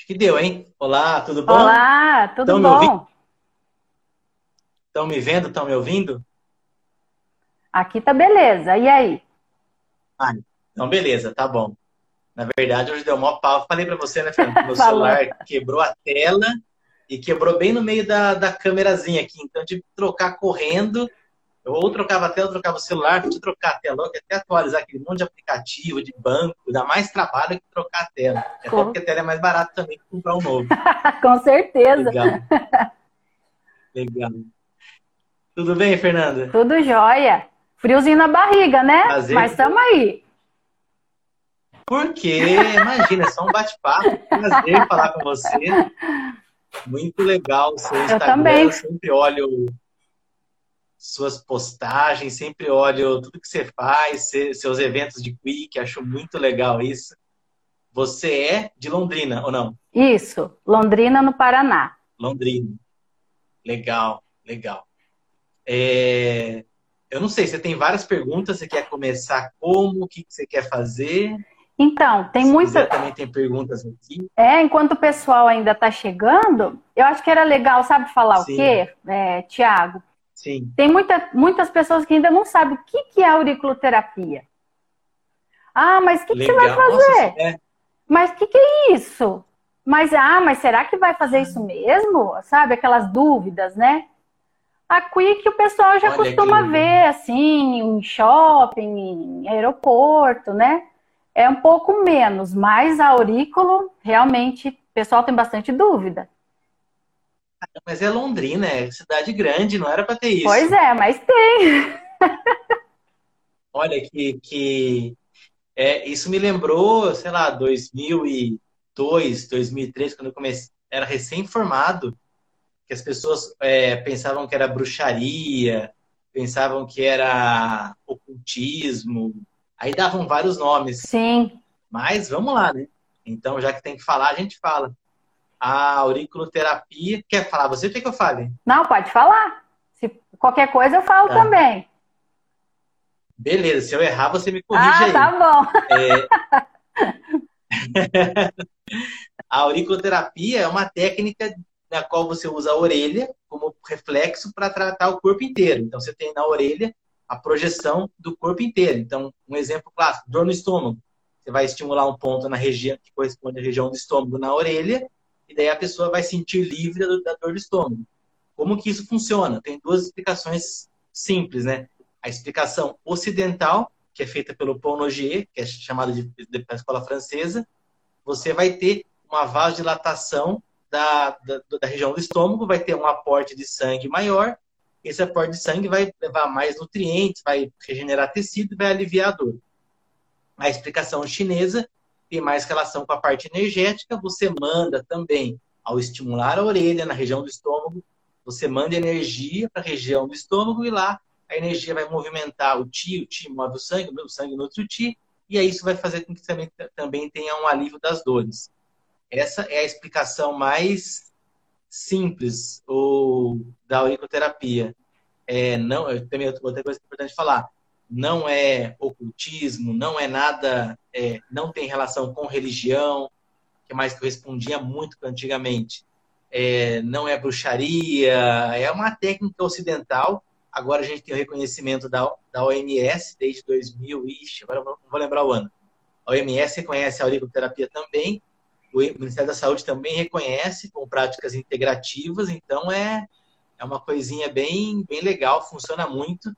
Acho que deu, hein? Olá, tudo bom? Olá, tudo Tão bom? Estão me vendo? Estão me ouvindo? Aqui tá beleza. E aí? Ah, então beleza, tá bom. Na verdade, hoje deu mó pau. Falei pra você, né, Fernando? Meu celular quebrou a tela e quebrou bem no meio da, da câmerazinha aqui. Então, que trocar correndo. Eu ou trocava a tela, ou trocava o celular, que trocar a tela logo, até atualizar aquele monte de aplicativo, de banco, dá mais trabalho que trocar a tela. Até Com- porque a tela é mais barata também que comprar um novo. Com certeza. Legal. Legal. Tudo bem, Fernanda? Tudo jóia. Friozinho na barriga, né? Prazer. Mas estamos aí. Por quê? Imagina, é só um bate-papo. Prazer falar com você. Muito legal o seu Instagram. também. Eu sempre olho suas postagens, sempre olho tudo que você faz, se- seus eventos de Quick, acho muito legal isso. Você é de Londrina, ou não? Isso. Londrina, no Paraná. Londrina. Legal, legal. É, Eu não sei, você tem várias perguntas, você quer começar como, o que você quer fazer? Então, tem muita. também tem perguntas aqui. É, enquanto o pessoal ainda está chegando, eu acho que era legal, sabe falar Sim. o quê, é, Tiago? Sim. Tem muita, muitas pessoas que ainda não sabem o que, que é auriculoterapia. Ah, mas o que, que você vai fazer? Nossa, é, Mas o que, que é isso? Mas, ah, mas será que vai fazer isso mesmo? Sabe, aquelas dúvidas, né? A Quick o pessoal já Olha costuma que ver, assim, em shopping, em aeroporto, né? É um pouco menos, mas a aurículo, realmente, o pessoal tem bastante dúvida. Mas é Londrina, é cidade grande, não era para ter isso. Pois é, mas tem. Olha que, que é, isso me lembrou, sei lá, 2002, 2003, quando eu comecei, era recém-formado, que as pessoas é, pensavam que era bruxaria, pensavam que era ocultismo, aí davam vários nomes. Sim. Mas vamos lá, né? Então, já que tem que falar, a gente fala. A auriculoterapia. Quer falar? Você quer que eu fale? Não, pode falar. Se qualquer coisa eu falo Tá. também. Beleza, se eu errar, você me corrige Ah, aí. tá bom. A auriculoterapia é uma técnica na qual você usa a orelha como reflexo para tratar o corpo inteiro. Então, você tem na orelha a projeção do corpo inteiro. Então, um exemplo clássico, dor no estômago. Você vai estimular um ponto na região que corresponde à região do estômago na orelha, e daí a pessoa vai sentir livre da, dor do estômago. Como que isso funciona? Tem duas explicações simples, né? A explicação ocidental, que é feita pelo Paul Nogier, que é chamado de, de, da escola francesa, você vai ter uma vasodilatação da, da, da região do estômago, vai ter um aporte de sangue maior, esse aporte de sangue vai levar mais nutrientes, vai regenerar tecido e vai aliviar a dor. A explicação chinesa tem mais relação com a parte energética, você manda também, ao estimular a orelha na região do estômago, você manda energia para a região do estômago e lá a energia vai movimentar o ti, o ti move o sangue, o sangue nutre o ti, e aí isso vai fazer com que também, também tenha um alívio das dores. Essa é a explicação mais simples ou, da auriculoterapia. É, não, eu, também outra coisa importante falar, não é ocultismo, não é nada, é, não tem relação com religião, que mais que eu respondia muito antigamente. É, não é bruxaria, é uma técnica ocidental. Agora a gente tem o reconhecimento da, da OMS desde 2000, ixi, agora não vou lembrar o ano. A OMS reconhece a auriculoterapia também, o Ministério da Saúde também reconhece com práticas integrativas, então é, é uma coisinha bem, bem legal, funciona muito.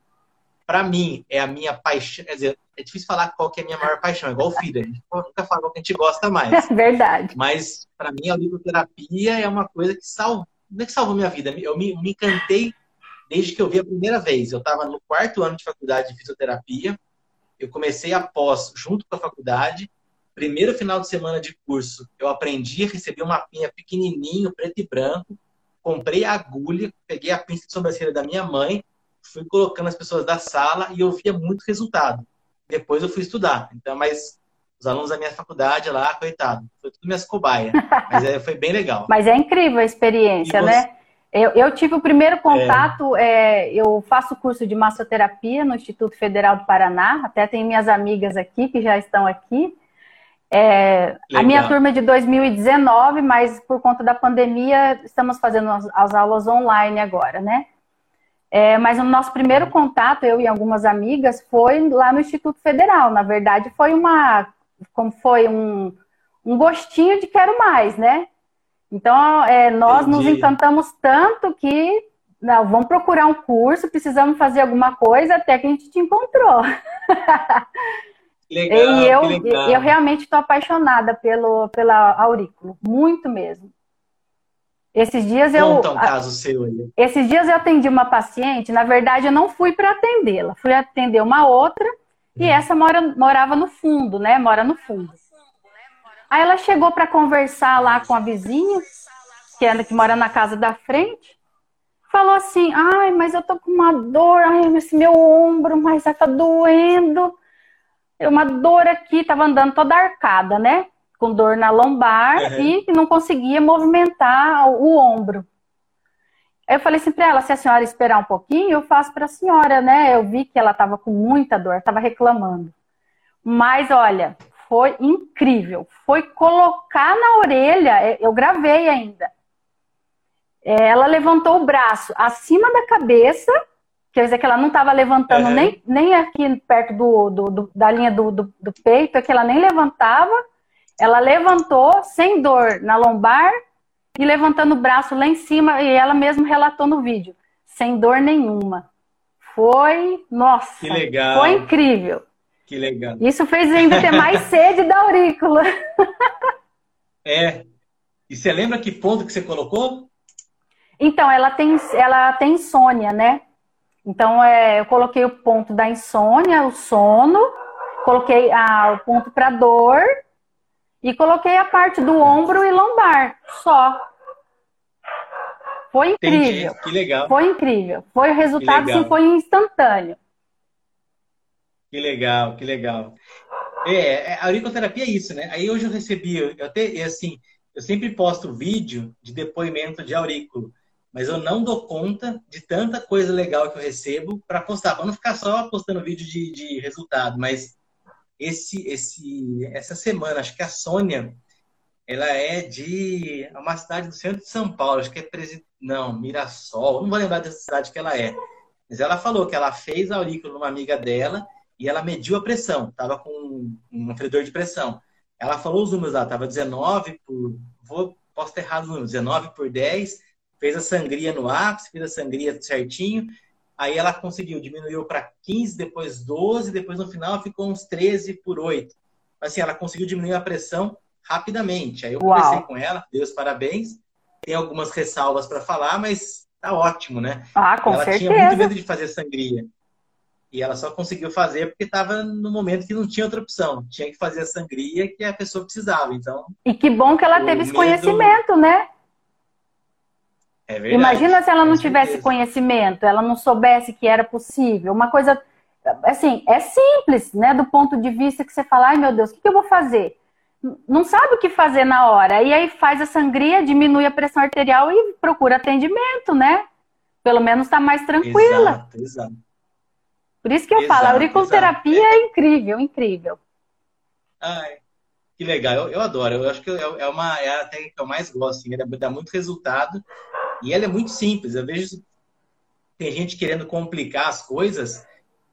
Para mim, é a minha paixão, quer dizer, é difícil falar qual que é a minha maior paixão, é igual o filho, a gente nunca fala qual que a gente gosta mais. Verdade. Mas, para mim, a auriculoterapia é uma coisa que salva, não é que salvou minha vida, eu me, me encantei desde que eu vi a primeira vez. Eu estava no quarto ano de faculdade de fisioterapia, eu comecei após, junto com a faculdade, primeiro final de semana de curso, eu aprendi, recebi um mapinha pequenininho, preto e branco, comprei a agulha, peguei a pinça de sobrancelha da minha mãe, fui colocando as pessoas da sala e eu via muito resultado. Depois eu fui estudar. Então, mas os alunos da minha faculdade lá, coitado, foi tudo minhas cobaias. Mas é, foi bem legal. Mas é incrível a experiência, E você- né? Eu, eu tive o primeiro contato, é, eu faço curso de massoterapia no Instituto Federal do Paraná, até tem minhas amigas aqui que já estão aqui. É, a minha turma é de 2019, mas por conta da pandemia estamos fazendo as, as aulas online agora, né? É, mas o nosso primeiro contato, eu e algumas amigas, foi lá no Instituto Federal. Na verdade, foi uma, como foi um, um gostinho de quero mais, né? Então, é, nós Entendi. nos encantamos tanto que não, vamos procurar um curso, precisamos fazer alguma coisa até que a gente te encontrou. Legal, e eu, eu realmente estou apaixonada pelo, pela aurículo, muito mesmo. Esses dias eu. Conta um caso seu aí. Esses dias eu atendi uma paciente, na verdade eu não fui para atendê-la, fui atender uma outra, e hum. essa mora, morava no fundo, né? Mora no fundo. Aí ela chegou para conversar lá com a vizinha, que, é, que mora na casa da frente, falou assim: ai, mas eu tô com uma dor, ai, esse meu ombro, mas tá doendo uma dor aqui, tava andando toda arcada, né? Com dor na lombar uhum. e não conseguia movimentar o ombro. Eu falei assim para ela, se a senhora esperar um pouquinho, eu faço para a senhora, né? Eu vi que ela estava com muita dor, estava reclamando. Mas olha, foi incrível. Foi colocar na orelha, é, eu gravei ainda. É, ela levantou o braço acima da cabeça Quer dizer que ela não estava levantando uhum. nem, nem aqui perto do, do, do da linha do, do, do, peito, é que ela nem levantava. Ela levantou sem dor na lombar e levantando o braço lá em cima, e ela mesma relatou no vídeo, sem dor nenhuma. Foi, nossa, que legal. foi incrível. Que legal. Isso fez ainda ter mais sede da aurícula. É. E você lembra que ponto que você colocou? Então, ela tem, ela tem insônia, né? Então, é, eu coloquei o ponto da insônia, o sono, coloquei ah, o ponto para dor e coloquei a parte do ombro e lombar, só. Foi incrível. Entendi. Que legal. Foi incrível. Foi o resultado, sim, foi instantâneo. Que legal, que legal. É, é, a auriculoterapia é isso, né? Aí hoje eu recebi, eu até, assim, eu sempre posto vídeo de depoimento de aurículo mas eu não dou conta de tanta coisa legal que eu recebo para postar, para não ficar só postando vídeo de, de resultado. Mas esse, esse, essa semana, acho que a Sônia, ela é de é uma cidade do centro de São Paulo, acho que é presidente, não, Mirassol, não vou lembrar dessa cidade que ela é. Mas ela falou que ela fez a aurícula numa amiga dela e ela mediu a pressão, estava com um aferidor de pressão. Ela falou os números lá, estava 19 por, vou, posso ter errado os números, 19 por 10 fez a sangria no ápice, fez a sangria certinho, aí ela conseguiu, diminuiu para 15, depois 12, depois no final ficou uns 13 por 8. Assim, ela conseguiu diminuir a pressão rapidamente. Aí eu Uau. conversei com ela, Deus parabéns. Tem algumas ressalvas para falar, mas tá ótimo, né? Ah, com ela certeza. tinha muito medo de fazer sangria. E ela só conseguiu fazer porque estava no momento que não tinha outra opção. Tinha que fazer a sangria que a pessoa precisava. Então. E que bom que ela teve esse medo... conhecimento, né? É verdade, Imagina se ela não tivesse conhecimento, ela não soubesse que era possível. Uma coisa, assim, é simples, né? Do ponto de vista que você fala, ai meu Deus, o que, eu vou fazer? Não sabe o que fazer na hora. E aí faz a sangria, diminui a pressão arterial e procura atendimento, né? Pelo menos está mais tranquila. Exato, exato. Por isso que eu exato, falo, a auriculoterapia é. é incrível, incrível. Ai, que legal, eu, eu adoro. Eu acho que é, é uma é a técnica que eu mais gosto, assim, dá muito resultado e ela é muito simples. Eu vejo tem gente querendo complicar as coisas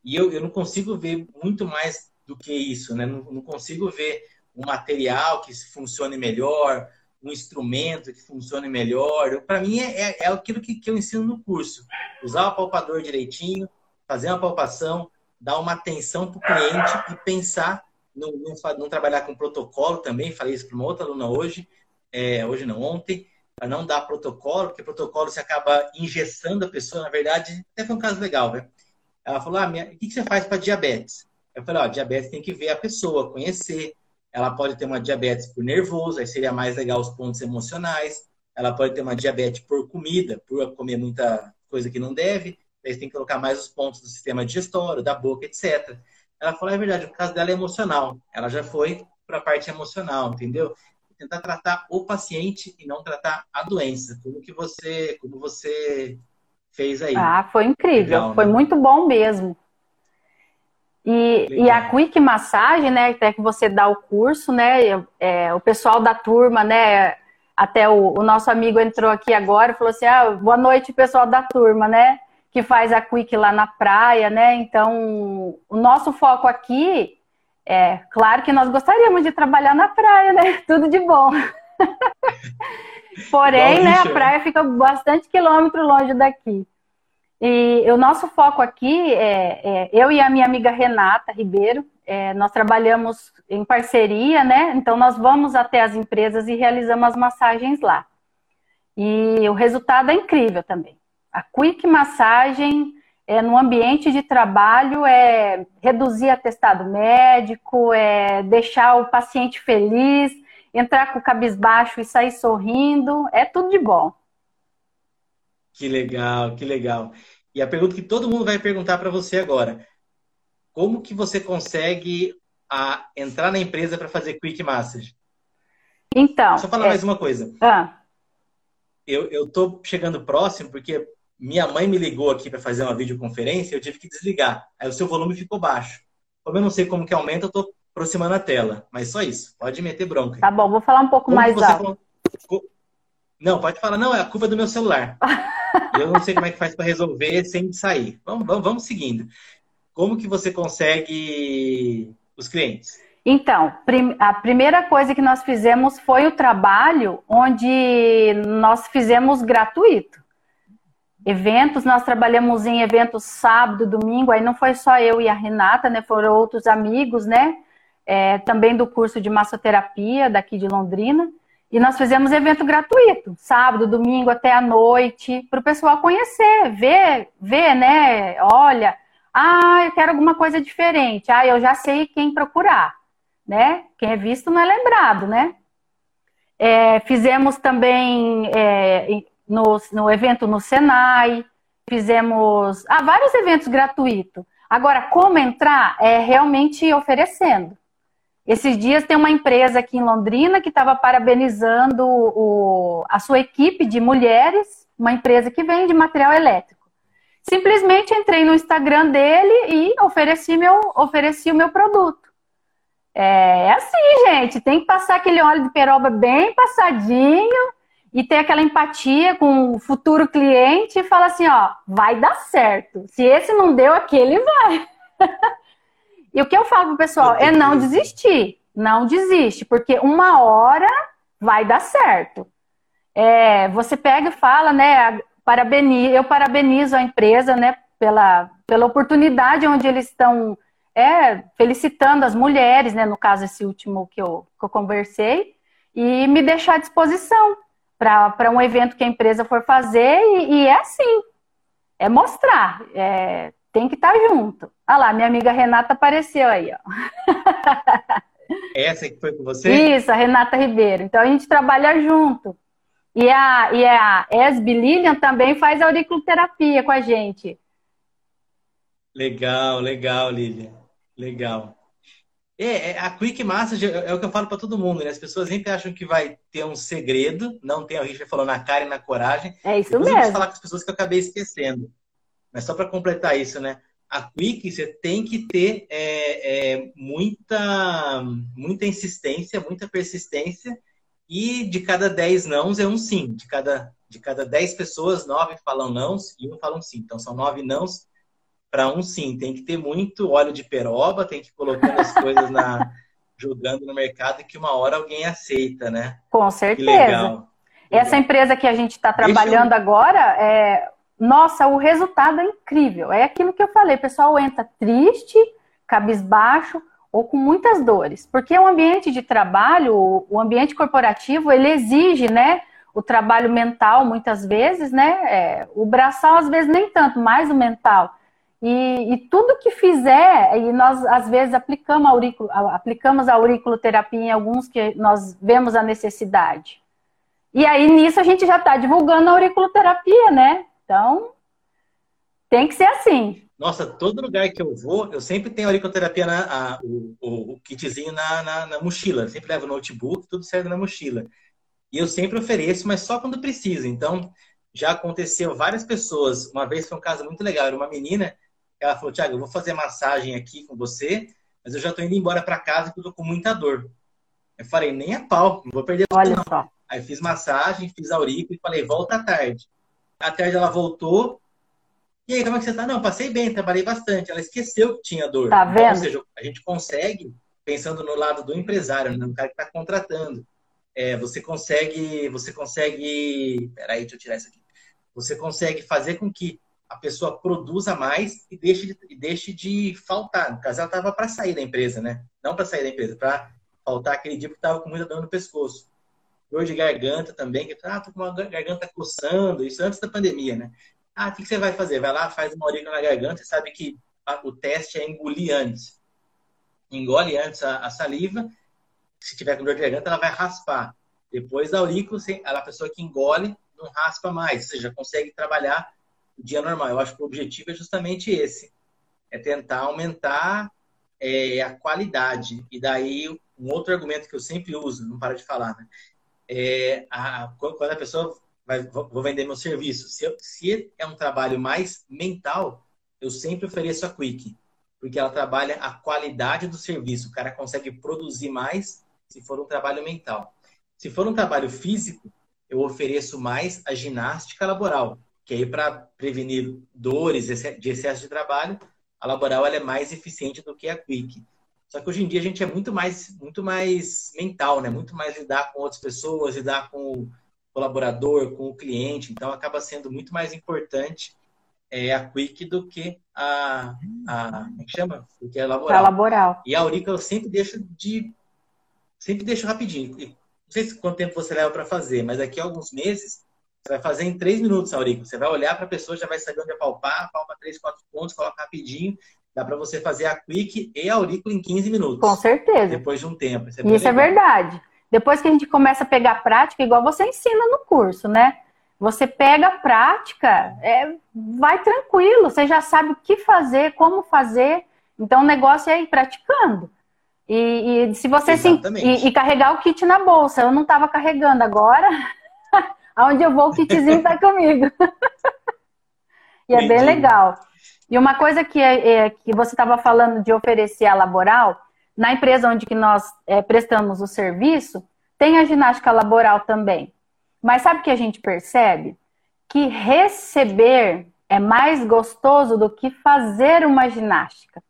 e eu, eu não consigo ver muito mais do que isso, né? Não, não consigo ver um material que funcione melhor, um instrumento que funcione melhor. Para mim é, é, é, aquilo que, que eu ensino no curso. Usar o palpador direitinho, fazer uma palpação, dar uma atenção para o cliente e pensar não, não, trabalhar com protocolo também. Falei isso para uma outra aluna hoje, é, hoje não, ontem não dar protocolo, porque protocolo você acaba engessando a pessoa, na verdade, até foi um caso legal, né? Ela falou, ah, minha... o que você faz para diabetes? Eu falei, ó, diabetes tem que ver a pessoa, conhecer. Ela pode ter uma diabetes por nervoso, aí seria mais legal os pontos emocionais. Ela pode ter uma diabetes por comida, por comer muita coisa que não deve. Aí você tem que colocar mais os pontos do sistema digestório, da boca, etc. Ela falou, é verdade, o caso dela é emocional. Ela já foi para a parte emocional, entendeu? Tentar tratar o paciente e não tratar a doença, como que você, como você fez aí. Ah, foi incrível, Legal, foi né? muito bom mesmo. E, e, a Quick Massagem, né, até que você dá o curso, né, é, o pessoal da turma, né, até o, o, nosso amigo entrou aqui agora e falou assim, ah, boa noite, pessoal da turma, né, que faz a Quick lá na praia, né, então o nosso foco aqui é, claro que nós gostaríamos de trabalhar na praia, né, tudo de bom. Porém, né, a né? praia fica bastante quilômetro longe daqui. E o nosso foco aqui é, é eu e a minha amiga Renata Ribeiro, é, nós trabalhamos em parceria, né? Então nós vamos até as empresas e realizamos as massagens lá. E o resultado é incrível também. A Quick Massagem é, no ambiente de trabalho é reduzir atestado médico, é deixar o paciente feliz, entrar com o cabisbaixo e sair sorrindo, é tudo de bom. Que legal, que legal. E a pergunta que todo mundo vai perguntar para você agora: como que você consegue a, entrar na empresa para fazer quick massage? Então. Só falar é... mais uma coisa. Ah. Eu, eu tô chegando próximo porque minha mãe me ligou aqui para fazer uma videoconferência eu tive que desligar. Aí o seu volume ficou baixo. Como eu não sei como que aumenta, eu tô aproximando a tela. Mas só isso. Pode meter bronca. Tá bom, vou falar um pouco como mais alto. Não, pode falar. Não, é a curva do meu celular. eu não sei como é que faz para resolver sem sair. Vamos, vamos, vamos seguindo. Como que você consegue os clientes? Então, a primeira coisa que nós fizemos foi o trabalho onde nós fizemos gratuito. Eventos, nós trabalhamos em eventos sábado, domingo, aí não foi só eu e a Renata, né? Foram outros amigos, né? É, também do curso de massoterapia daqui de Londrina. E nós fizemos evento gratuito, sábado, domingo até a noite, para o pessoal conhecer, ver, ver, né? Olha, ah, eu quero alguma coisa diferente. Ah, eu já sei quem procurar, né? Quem é visto não é lembrado, né? É, fizemos também é, no, no evento no Senai, fizemos ah, vários eventos gratuitos. Agora, como entrar? É realmente oferecendo. Esses dias tem uma empresa aqui em Londrina que estava parabenizando o, a sua equipe de mulheres, uma empresa que vende material elétrico. Simplesmente entrei no Instagram dele e ofereci, meu, ofereci o meu produto. É, é assim, gente, tem que passar aquele óleo de peroba bem passadinho e ter aquela empatia com o futuro cliente e falar assim, ó, vai dar certo. Se esse não deu, aquele vai. E o que eu falo pro pessoal é não desistir. Não desiste, porque uma hora vai dar certo. É, você pega e fala, né? Parabenizo, eu parabenizo a empresa, né? Pela, pela oportunidade onde eles estão é, felicitando as mulheres, né? No caso, esse último que eu, que eu conversei, e me deixar à disposição para um evento que a empresa for fazer, e, e é assim. É mostrar. É, tem que estar tá junto. Ah lá, minha amiga Renata apareceu aí, ó. Essa que foi com você? Isso, a Renata Ribeiro. Então a gente trabalha junto. E a, e a Esbe Lilian também faz auriculoterapia com a gente. Legal, legal, Lilian. Legal. É, é a Quick Massage é, é o que eu falo para todo mundo, né? As pessoas sempre acham que vai ter um segredo, não tem, a gente falou na cara e na coragem. É isso Depois mesmo. Eu falar com as pessoas que eu acabei esquecendo. Mas só para completar isso, né? A Quick você tem que ter é, é, muita, muita insistência, muita persistência, e de cada 10 nãos é um sim. De cada, de cada 10 pessoas, 9 falam nãos e um falam sim. Então são 9 nãos para um sim. Tem que ter muito óleo de peroba, tem que ir colocando as coisas na. jogando no mercado que uma hora alguém aceita, né? Com certeza. Essa empresa que a gente está trabalhando eu... agora é nossa, o resultado é incrível. É aquilo que eu falei, o pessoal entra triste, cabisbaixo ou com muitas dores, porque o ambiente de trabalho, o ambiente corporativo, ele exige, né, o trabalho mental muitas vezes, né, é, o braçal às vezes nem tanto, mais o mental. E, e, tudo que fizer, e nós às vezes aplicamos a, auriculo, aplicamos a auriculoterapia em alguns que nós vemos a necessidade. E aí nisso a gente já está divulgando a auriculoterapia, né? Então, tem que ser assim. Nossa, todo lugar que eu vou, eu sempre tenho auriculoterapia, na, a, o, o, kitzinho na, na, na, mochila. Eu sempre levo o notebook, tudo serve na mochila. E eu sempre ofereço, mas só quando precisa. Então, já aconteceu várias pessoas. Uma vez foi um caso muito legal. Era uma menina Ela falou, Tiago, eu vou fazer massagem aqui com você, mas eu já tô indo embora para casa porque eu tô com muita dor. Eu falei, nem a pau, não vou perder Olha não. só. Aí fiz massagem, fiz aurícula e falei, volta à tarde. À tarde ela voltou. E aí, como é que você tá? Não, passei bem, trabalhei bastante. Ela esqueceu que tinha dor. Tá vendo? Ou seja, a gente consegue, pensando no lado do empresário, no cara que está contratando, é, você consegue, você consegue. Peraí, deixa eu tirar isso aqui. Você consegue fazer com que a pessoa produza mais e deixe de, deixe de faltar. No caso, ela estava para sair da empresa, né? Não para sair da empresa, para faltar aquele dia que estava com muita dor no pescoço. Dor de garganta também, que ah, tô com uma garganta coçando, isso antes da pandemia, né? Ah, o que, você vai fazer? Vai lá, faz uma aurícula na garganta, você sabe que o teste é engolir antes. Engole antes a, a saliva se tiver com dor de garganta, ela vai raspar. Depois da aurícula, ela, a pessoa que engole não raspa mais, ou seja, consegue trabalhar dia normal. Eu acho que o objetivo é justamente esse, é tentar aumentar é, a qualidade. E daí, um outro argumento que eu sempre uso, não para de falar, né? É a, quando a pessoa vai, vou vender meu serviço, se, eu, se é um trabalho mais mental, eu sempre ofereço a Quick, porque ela trabalha a qualidade do serviço. O cara consegue produzir mais se for um trabalho mental. Se for um trabalho físico, eu ofereço mais a ginástica laboral, que aí para prevenir dores de excesso de trabalho, a laboral é mais eficiente do que a quick. Só que hoje em dia a gente é muito mais, muito mais mental, né? Muito mais lidar com outras pessoas, lidar com o colaborador, com o cliente. Então acaba sendo muito mais importante é, a quick do que a, a como é que chama? Do que a laboral. A laboral. E a Aurica eu sempre deixo de sempre deixo rapidinho. Não sei se quanto tempo você leva para fazer, mas daqui a alguns meses você vai fazer em três minutos, Aurico. Você vai olhar para a pessoa, já vai saber onde é palpar, palpa três, quatro pontos, coloca rapidinho. Dá para você fazer a quick e a aurícula em 15 minutos. Com certeza. Depois de um tempo. Isso, é, Isso é verdade. Depois que a gente começa a pegar prática, igual você ensina no curso, né? Você pega a prática, é, vai tranquilo, você já sabe o que fazer, como fazer. Então o negócio é ir praticando. E, e se você se, e, e, carregar o kit na bolsa, eu não estava carregando agora. Aonde eu vou, o kitzinho está comigo. e é bem legal. E uma coisa que, é, é que você estava falando de oferecer a laboral, na empresa onde que nós é, prestamos o serviço, tem a ginástica laboral também. Mas sabe o que a gente percebe? Que receber é mais gostoso do que fazer uma ginástica.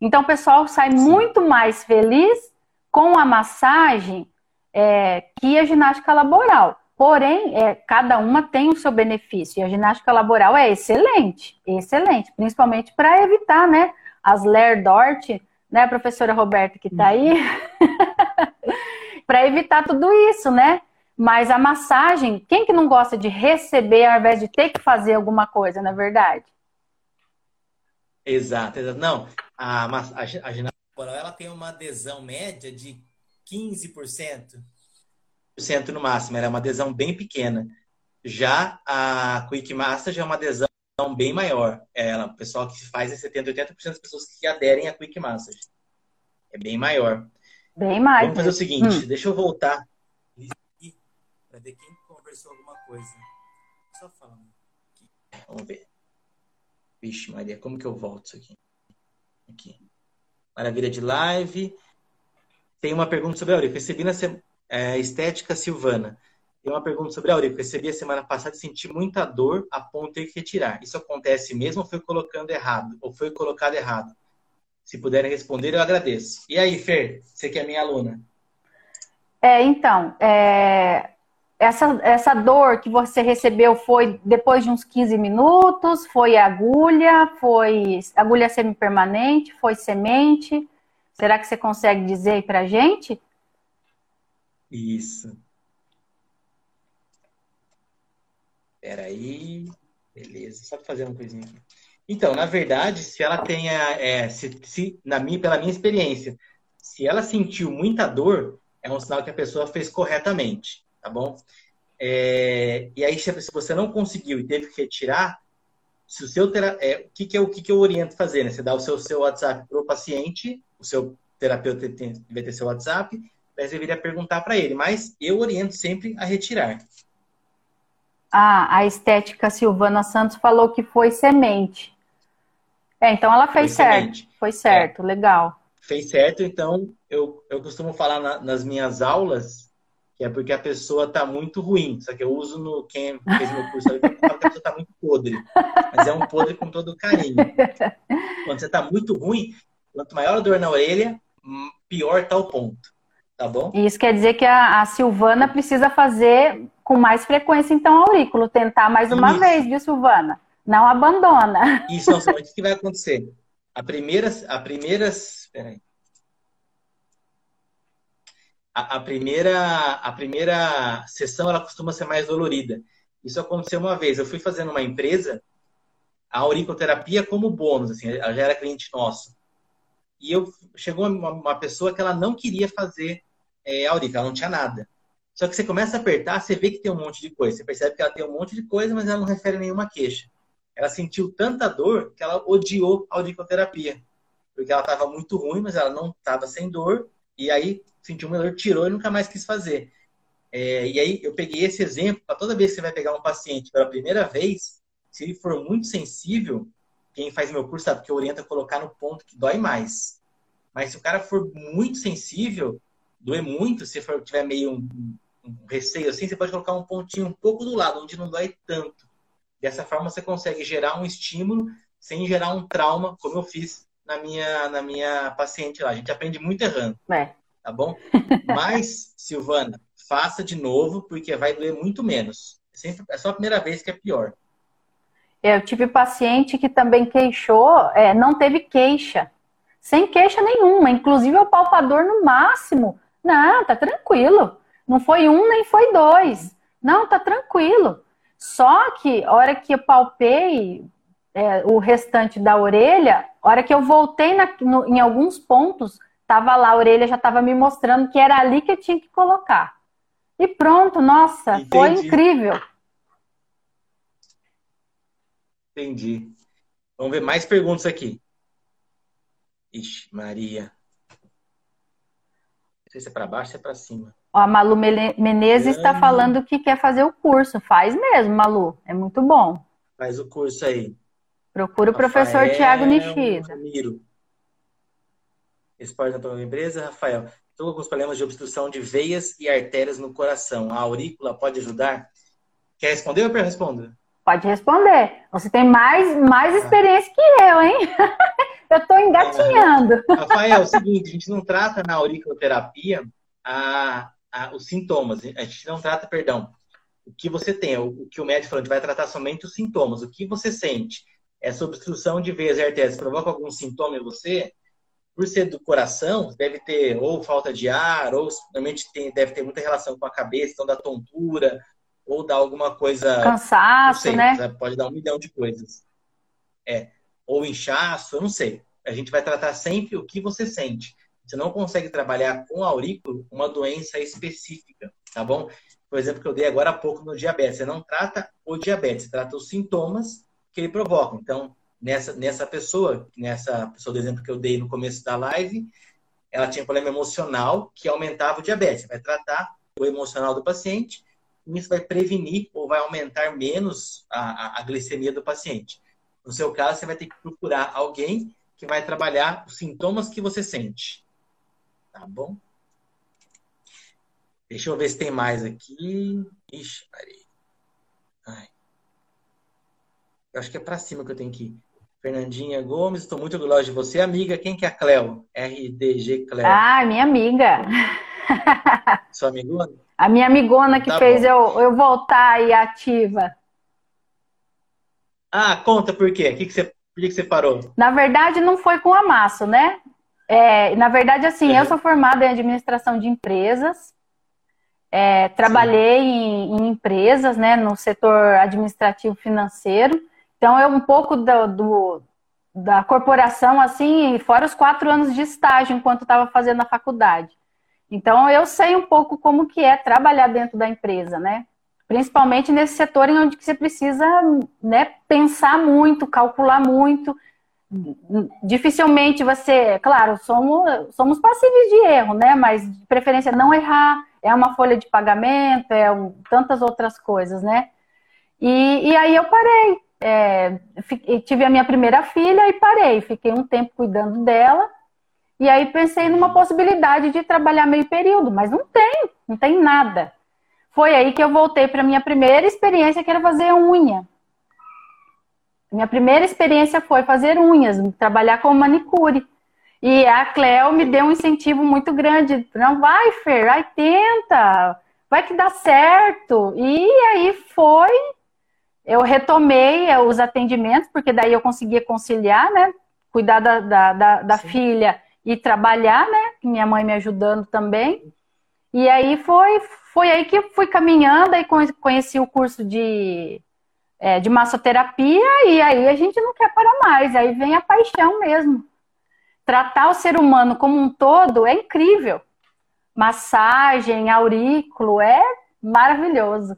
Então, o pessoal sai Sim. muito mais feliz com a massagem é, que a ginástica laboral. Porém, é, cada uma tem o seu benefício. E a ginástica laboral é excelente, excelente, principalmente para evitar, né, as Ler Dort, né, professora Roberta que está aí, para evitar tudo isso, né? Mas a massagem, quem que não gosta de receber ao invés de ter que fazer alguma coisa, na é verdade? Exato, exato. Não, a, a, a ginástica corporal ela tem uma adesão média de 15%, no máximo, ela é uma adesão bem pequena. Já a Quick Master já é uma adesão bem maior. Ela, o pessoal que faz é 70, 80% das pessoas que aderem a Quick Master. É bem maior. Bem mais. Vamos fazer o seguinte, hum. deixa eu voltar para ver quem conversou alguma coisa. Só falando aqui. Vamos ver. Vixe, Maria, como que eu volto isso aqui? Aqui. Maravilha de live. Tem uma pergunta sobre a Aurico. Recebi na se... é, Estética Silvana. Tem uma pergunta sobre a Aurico. Recebi a semana passada e senti muita dor a ponto de ter que retirar. Isso acontece mesmo ou foi colocando errado? Ou foi colocado errado? Se puderem responder, eu agradeço. E aí, Fer, você que é minha aluna? É, então, é, essa, essa dor que você recebeu foi depois de uns 15 minutos? Foi agulha? Foi agulha semipermanente? Foi semente? Será que você consegue dizer aí pra gente? Isso. Peraí. Beleza, só fazer uma coisinha aqui. Então, na verdade, se ela tenha, é, se, se, na minha, pela minha experiência, se ela sentiu muita dor, é um sinal que a pessoa fez corretamente tá bom? É, e aí, se você não conseguiu e teve que retirar, se o seu tera... é, o que, que, é, o que, que eu oriento fazer? Né? Você dá o seu, seu WhatsApp para o paciente, o seu terapeuta tem, vai ter seu WhatsApp, você viria perguntar para ele, mas eu oriento sempre a retirar. Ah, a estética Silvana Santos falou que foi semente. É, então ela fez certo. Foi certo, é. legal. Fez certo, então eu, eu costumo falar na, nas minhas aulas que é porque a pessoa está muito ruim. Só que eu uso no quem fez meu curso ali, que a pessoa está muito podre. Mas é um podre com todo carinho. Quando você está muito ruim, quanto maior a dor na orelha, pior está o ponto. Tá bom? Isso quer dizer que a, a, Silvana precisa fazer com mais frequência, então, aurículo. Tentar mais uma Isso. vez, viu, Silvana? Não abandona. Isso, não, o que vai acontecer? A primeira, a primeira, peraí. A, a, primeira, a primeira sessão ela costuma ser mais dolorida. Isso aconteceu uma vez. Eu fui fazendo uma empresa a auriculoterapia como bônus, assim, ela já era cliente nosso. E eu chegou uma, uma pessoa que ela não queria fazer é, aurícula, ela não tinha nada. Só que você começa a apertar, você vê que tem um monte de coisa. Você percebe que ela tem um monte de coisa, mas ela não refere nenhuma queixa. Ela sentiu tanta dor que ela odiou a auriculoterapia. Porque ela estava muito ruim, mas ela não estava sem dor. E aí sentiu dor, tirou e nunca mais quis fazer. É, e aí eu peguei esse exemplo para toda vez que você vai pegar um paciente pela primeira vez, se ele for muito sensível, quem faz meu curso sabe que orienta a colocar no ponto que dói mais. Mas se o cara for muito sensível, doer muito, se for tiver meio um, um, receio assim, você pode colocar um pontinho um pouco do lado, onde não dói tanto. Dessa forma você consegue gerar um estímulo sem gerar um trauma, como eu fiz na minha, na minha paciente lá. A gente aprende muito errando. É. Tá bom? Mas, Silvana, faça de novo, porque vai doer muito menos. É, sempre, é só a primeira vez que é pior. Eu tive paciente que também queixou, é, não teve queixa, sem queixa nenhuma, inclusive o palpador no máximo. Não, tá tranquilo. Não foi um nem foi dois. Não, tá tranquilo. Só que a hora que eu palpei é, o restante da orelha, a hora que eu voltei na, no, em alguns pontos, tava lá, a orelha já tava me mostrando que era ali que eu tinha que colocar. E pronto, nossa, Entendi. foi incrível. Entendi. Vamos ver mais perguntas aqui. Ixi, Maria. Não sei se é para baixo ou se é para cima. Ó, a Malu Menezes está falando que quer fazer o curso. Faz mesmo, Malu. É muito bom. Faz o curso aí. Procura o Rafael, professor Tiago Nishida. Ramiro. Esporte na empresa, Rafael. Estou com alguns problemas de obstrução de veias e artérias no coração. A aurícula pode ajudar? Quer responder ou eu respondo? Pode responder. Você tem mais, mais experiência que eu, hein? eu estou engatinhando. Rafael, é o seguinte, a gente não trata na auriculoterapia a, a, os sintomas. A gente não trata, perdão, o que você tem. O, o que o médico falou, a gente vai tratar somente os sintomas. O que você sente? Essa obstrução de veias e artérias provoca algum sintoma em você? Por ser do coração, deve ter ou falta de ar, ou normalmente tem, deve ter muita relação com a cabeça, então da tontura, ou dar alguma coisa. Cansaço, sei, né? Pode dar um milhão de coisas. É. Ou inchaço, eu não sei. A gente vai tratar sempre o que você sente. Você não consegue trabalhar com aurículo uma doença específica, tá bom? Por exemplo, que eu dei agora há pouco no diabetes. Você não trata o diabetes, você trata os sintomas que ele provoca. Então, nessa, nessa pessoa, nessa pessoa do exemplo que eu dei no começo da live, ela tinha problema emocional que aumentava o diabetes. Você vai tratar o emocional do paciente isso vai prevenir ou vai aumentar menos a, a, glicemia do paciente. No seu caso, você vai ter que procurar alguém que vai trabalhar os sintomas que você sente. Tá bom? Deixa eu ver se tem mais aqui. Ixi, parei. Ai. Eu acho que é para cima que eu tenho que ir. Fernandinha Gomes, estou muito orgulhosa de você. Amiga, quem que é a Cleo? RDG Cleo. Ah, minha amiga. Sua amigona? A minha amigona que tá fez eu, eu voltar aí ativa. Ah, conta por quê? que, que, você, por que, que você parou? Na verdade, não foi com a massa, né? É, na verdade, assim, eu sou formada em administração de empresas. É, trabalhei em, em, empresas, né, no setor administrativo financeiro. Então, eu um pouco do, do da corporação, assim, fora os quatro anos de estágio enquanto estava fazendo a faculdade. Então eu sei um pouco como que é trabalhar dentro da empresa, né? Principalmente nesse setor em onde você precisa né, pensar muito, calcular muito. Dificilmente você, claro, somos, somos passíveis de erro, né? Mas de preferência não errar, é uma folha de pagamento, é um, tantas outras coisas, né? E, e aí eu parei, é, tive a minha primeira filha e parei. Fiquei um tempo cuidando dela. E aí pensei numa possibilidade de trabalhar meio período, mas não tem, não tem nada. Foi aí que eu voltei para minha primeira experiência, que era fazer unha. Minha primeira experiência foi fazer unhas, trabalhar com manicure. E a Cleo me deu um incentivo muito grande. Não, vai, Fer, vai, tenta, vai que dá certo. E aí foi, eu retomei eh, os atendimentos, porque daí eu conseguia conciliar, né? Cuidar da, da, da, da filha e trabalhar, né? Minha mãe me ajudando também. E aí foi, foi aí que fui caminhando, aí conheci o curso de, é, de massoterapia, e aí a gente não quer parar mais, aí vem a paixão mesmo. Tratar o ser humano como um todo é incrível. Massagem, aurículo, é maravilhoso.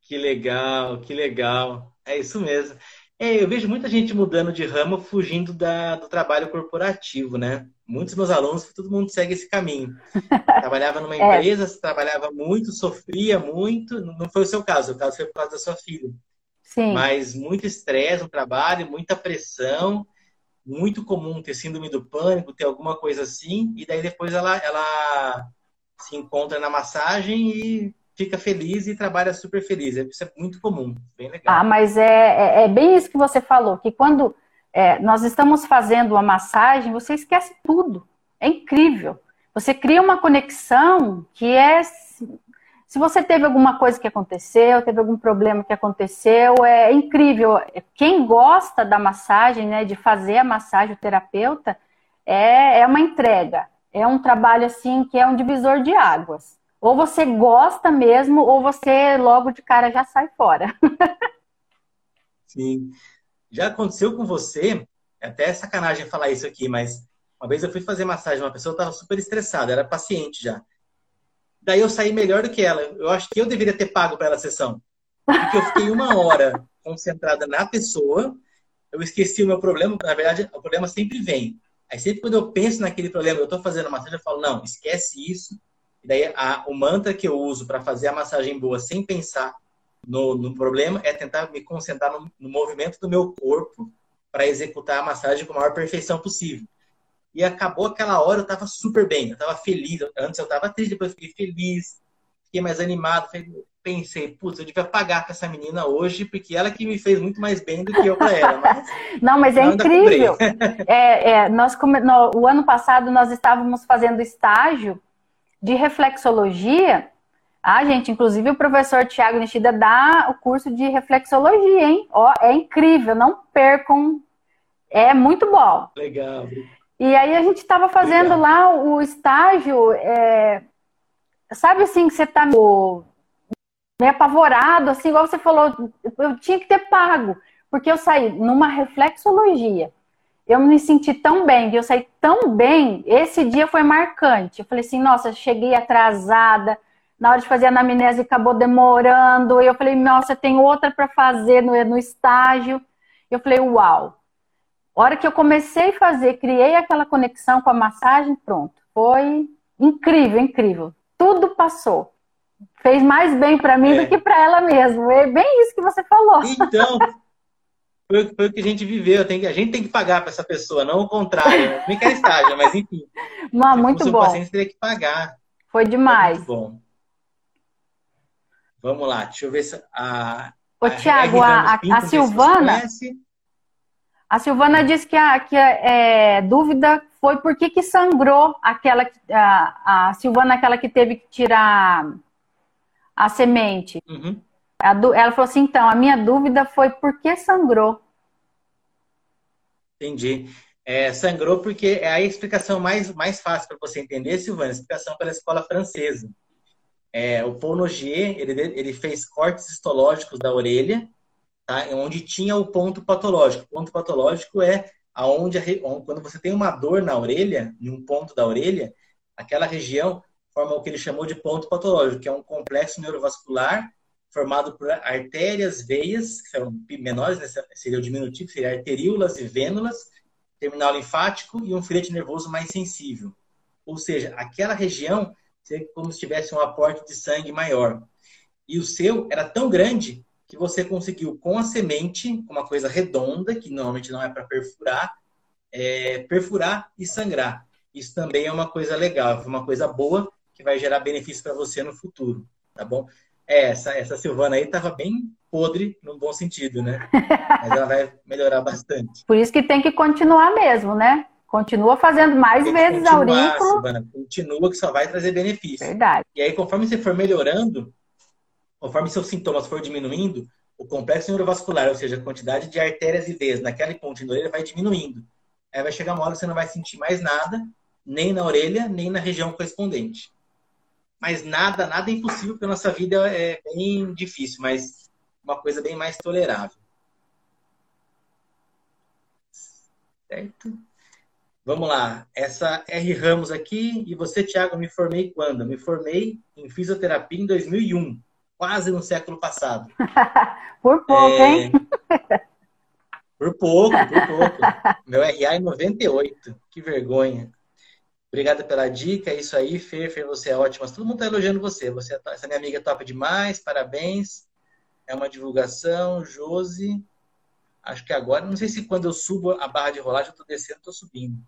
Que legal, que legal. É isso mesmo. É, eu vejo muita gente mudando de ramo, fugindo da, do trabalho corporativo, né? Muitos meus alunos, todo mundo segue esse caminho. Trabalhava numa é. empresa, é. trabalhava muito, sofria muito. Não foi o seu caso, o caso foi por causa da sua filha. Sim. Mas muito estresse no trabalho, muita pressão. Muito comum ter síndrome do pânico, ter alguma coisa assim. E daí depois ela, ela se encontra na massagem e fica feliz e trabalha super feliz. Isso é muito comum, bem legal. Ah, mas é, é, é bem isso que você falou, que quando é, nós estamos fazendo uma massagem, você esquece tudo. É incrível. Você cria uma conexão que é. Se você teve alguma coisa que aconteceu, teve algum problema que aconteceu, é incrível. Quem gosta da massagem, né, de fazer a massagem, o terapeuta, é, é uma entrega. É um trabalho assim que é um divisor de águas. Ou você gosta mesmo, ou você logo de cara já sai fora. Sim. Já aconteceu com você, é até sacanagem falar isso aqui, mas uma vez eu fui fazer massagem, uma pessoa estava super estressada, era paciente já. Daí eu saí melhor do que ela. Eu acho que eu deveria ter pago para ela a sessão. Porque eu fiquei uma hora concentrada na pessoa, eu esqueci o meu problema, na verdade, o problema sempre vem. Aí sempre quando eu penso naquele problema, eu estou fazendo massagem, eu falo, não, esquece isso, e daí a, o mantra que eu uso para fazer a massagem boa sem pensar no, no problema é tentar me concentrar no, no movimento do meu corpo para executar a massagem com a maior perfeição possível. E acabou aquela hora, eu estava super bem, eu estava feliz. Antes eu estava triste, depois fiquei feliz, fiquei mais animado. Pensei, putz, eu devia pagar para essa menina hoje, porque ela que me fez muito mais bem do que eu para ela. Mas, Não, mas é incrível. é, é, nós, no, o ano passado nós estávamos fazendo estágio de reflexologia, a ah, gente, inclusive o professor Tiago Nishida dá o curso de reflexologia, hein? Ó, é incrível, não percam. É muito bom. Legal. E aí a gente estava fazendo Legal. lá o estágio, é... sabe assim, que você está meio apavorado, assim, igual você falou, eu tinha que ter pago, porque eu saí numa reflexologia eu me senti tão bem, eu saí tão bem, esse dia foi marcante. Eu falei assim, nossa, cheguei atrasada, na hora de fazer a anamnese acabou demorando, e eu falei, nossa, tem outra para fazer no, no estágio. Eu falei, uau. A hora que eu comecei a fazer, criei aquela conexão com a massagem, pronto. Foi incrível, incrível. Tudo passou. Fez mais bem para mim é. do que para ela mesmo. É bem isso que você falou. Então, foi, foi o que a gente viveu. Tem, a gente tem que pagar para essa pessoa, não o contrário. Nem quer estágio, mas enfim. Não, muito bom. O paciente teria que pagar. Foi demais. Muito bom. Vamos lá, deixa eu ver se a. Ô, Tiago, a, a, a Silvana. A Silvana disse que a, que a é, dúvida foi por que, que sangrou aquela. A, a Silvana, aquela que teve que tirar a semente. Uhum. Ela falou assim: então, a minha dúvida foi por que sangrou? Entendi. É, sangrou porque é a explicação mais, mais fácil para você entender, Silvana, a explicação pela escola francesa. É, o Paul Nogier, ele, ele fez cortes histológicos da orelha, tá? onde tinha o ponto patológico. O ponto patológico é aonde, quando você tem uma dor na orelha, em um ponto da orelha, aquela região forma o que ele chamou de ponto patológico, que é um complexo neurovascular formado por artérias, veias, que são menores, né? seria o diminutivo, seria arteríolas e vênulas, terminal linfático e um filete nervoso mais sensível. Ou seja, aquela região seria como se tivesse um aporte de sangue maior. E o seu era tão grande que você conseguiu com a semente, uma coisa redonda, que normalmente não é para perfurar, é, perfurar e sangrar. Isso também é uma coisa legal, uma coisa boa que vai gerar benefício para você no futuro, tá bom? É, essa, essa Silvana aí estava bem podre, num bom sentido, né? Mas ela vai melhorar bastante. Por isso que tem que continuar mesmo, né? Continua fazendo mais vezes aurículo. Silvana, continua que só vai trazer benefício. Verdade. E aí, conforme você for melhorando, conforme seus sintomas for diminuindo, o complexo neurovascular, ou seja, a quantidade de artérias e veias naquela ponte da orelha vai diminuindo. Aí vai chegar uma hora que você não vai sentir mais nada, nem na orelha, nem na região correspondente. Mas nada, nada é impossível, porque a nossa vida é bem difícil, mas uma coisa bem mais tolerável. Certo? Vamos lá. Essa R. Ramos aqui. E você, Thiago, me formei quando? Me formei em fisioterapia em 2001. Quase no século passado. por pouco, é... hein? Por pouco, por pouco. Meu RA é 98. Que vergonha. Obrigada pela dica, é isso aí, Fer, Fer, você é ótima. Todo mundo está elogiando você. você. É essa minha amiga é top demais, parabéns. É uma divulgação, Josi. Acho que agora, não sei se quando eu subo a barra de rolagem, eu estou descendo, estou subindo.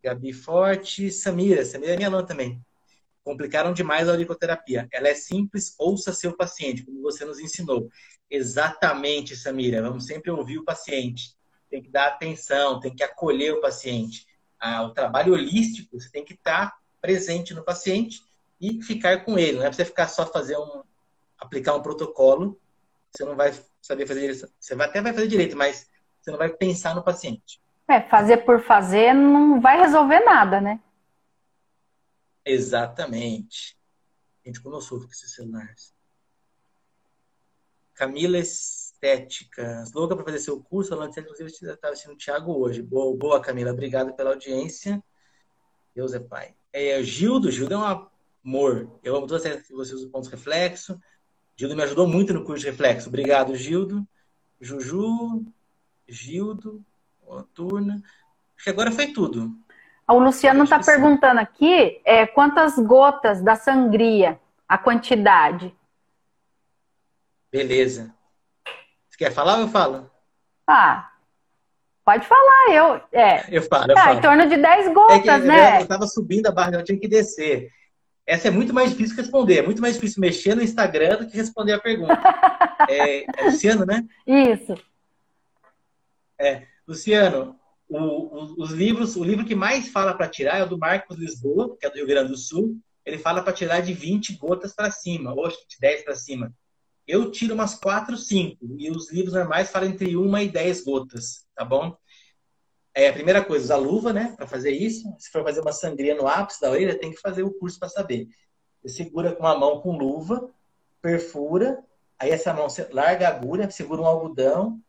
Gabi Forte, Samira, Samira é minha aluna também. Complicaram demais a auriculoterapia. Ela é simples, ouça seu paciente, como você nos ensinou. Exatamente, Samira. Vamos sempre ouvir o paciente. Tem que dar atenção, tem que acolher o paciente o trabalho holístico, você tem que estar presente no paciente e ficar com ele. Não é para você ficar só fazer um, aplicar um protocolo, você não vai saber fazer isso. Você vai, até vai fazer direito, mas você não vai pensar no paciente. É, fazer por fazer não vai resolver nada, né? Exatamente. Gente, como eu sofro com esses celulares. Camila estética. Louca para fazer seu curso, a inclusive, estava assistindo o Thiago hoje. Boa, boa, Camila. Obrigado pela audiência. Deus é Pai. É, Gildo, Gildo é um amor. Eu amo todas as que você usa pontos reflexo. Gildo me ajudou muito no curso de reflexo. Obrigado, Gildo. Juju, Gildo, Turna. Acho que agora foi tudo. O Luciano está perguntando aqui é, quantas gotas da sangria, a quantidade. Beleza. Quer falar ou eu falo? Ah, pode falar, eu. É, eu falo, eu ah, falo. em torno de 10 gotas, é que, né? Eu estava subindo a barra, eu tinha que descer. Essa é muito mais difícil responder. É muito mais difícil mexer no Instagram do que responder a pergunta. é, é Luciano, né? Isso. É, Luciano, o, o, os livros, o livro que mais fala para tirar é o do Marcos Lisboa, que é do Rio Grande do Sul. Ele fala para tirar de 20 gotas para cima, ou de 10 para cima. Eu tiro umas 4, 5. E os livros normais falam entre 1 e 10 gotas, tá bom? É, a primeira coisa, usar luva, né? Para fazer isso. Se for fazer uma sangria no ápice da orelha, tem que fazer o curso para saber. Você segura com a mão com luva, perfura, aí essa mão larga a agulha, segura um algodão,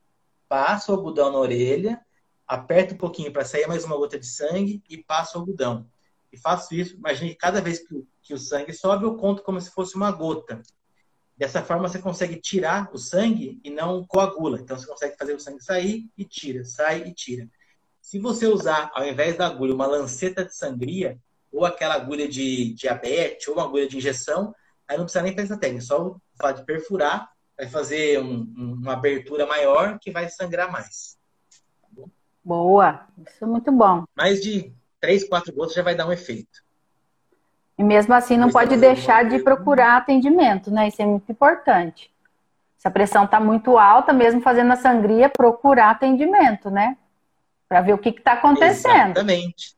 passa o algodão na orelha, aperta um pouquinho para sair mais uma gota de sangue e passa o algodão. E faço isso, imagine que cada vez que o sangue sobe, eu conto como se fosse uma gota. Dessa forma, você consegue tirar o sangue e não coagula. Então, você consegue fazer o sangue sair e tira, sai e tira. Se você usar, ao invés da agulha, uma lanceta de sangria, ou aquela agulha de diabetes, ou uma agulha de injeção, aí não precisa nem fazer essa técnica. Só o fato de perfurar vai fazer um, uma abertura maior que vai sangrar mais. Boa, isso é muito bom. Mais de 3, 4 gotas já vai dar um efeito. E mesmo assim não pode deixar de procurar atendimento, né? Isso é muito importante. Se a pressão está muito alta, mesmo fazendo a sangria, procurar atendimento, né? Para ver o que está acontecendo. Exatamente.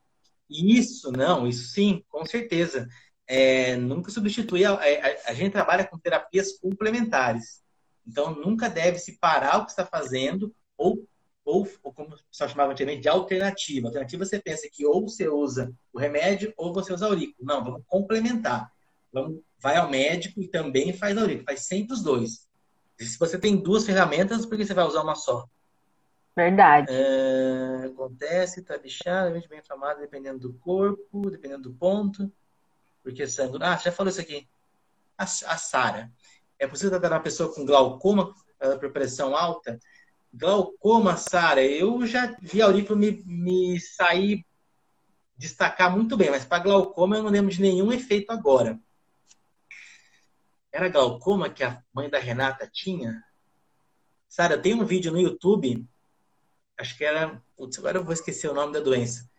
Isso, não, isso sim, com certeza. É, nunca substitui. A, a, a, gente trabalha com terapias complementares. Então, nunca deve se parar o que está fazendo ou ou, ou como o pessoal chamava antigamente, de alternativa. Alternativa você pensa que ou você usa o remédio ou você usa aurículo. Não, vamos complementar. Vamos, vai ao médico e também faz aurículo. Faz sempre os dois. E se você tem duas ferramentas, por que você vai usar uma só? Verdade. É, acontece, tá bichado, bem inflamado, dependendo do corpo, dependendo do ponto. Porque sangue. Ah, já falou isso aqui. A, a Sara. É possível tratar uma pessoa com glaucoma por pressão alta? Glaucoma, Sara, eu já vi a me, me sair, destacar muito bem, mas para glaucoma eu não lembro de nenhum efeito agora. Era glaucoma que a mãe da Renata tinha? Sara, tem um vídeo no YouTube, acho que era. Putz, agora eu vou esquecer o nome da doença.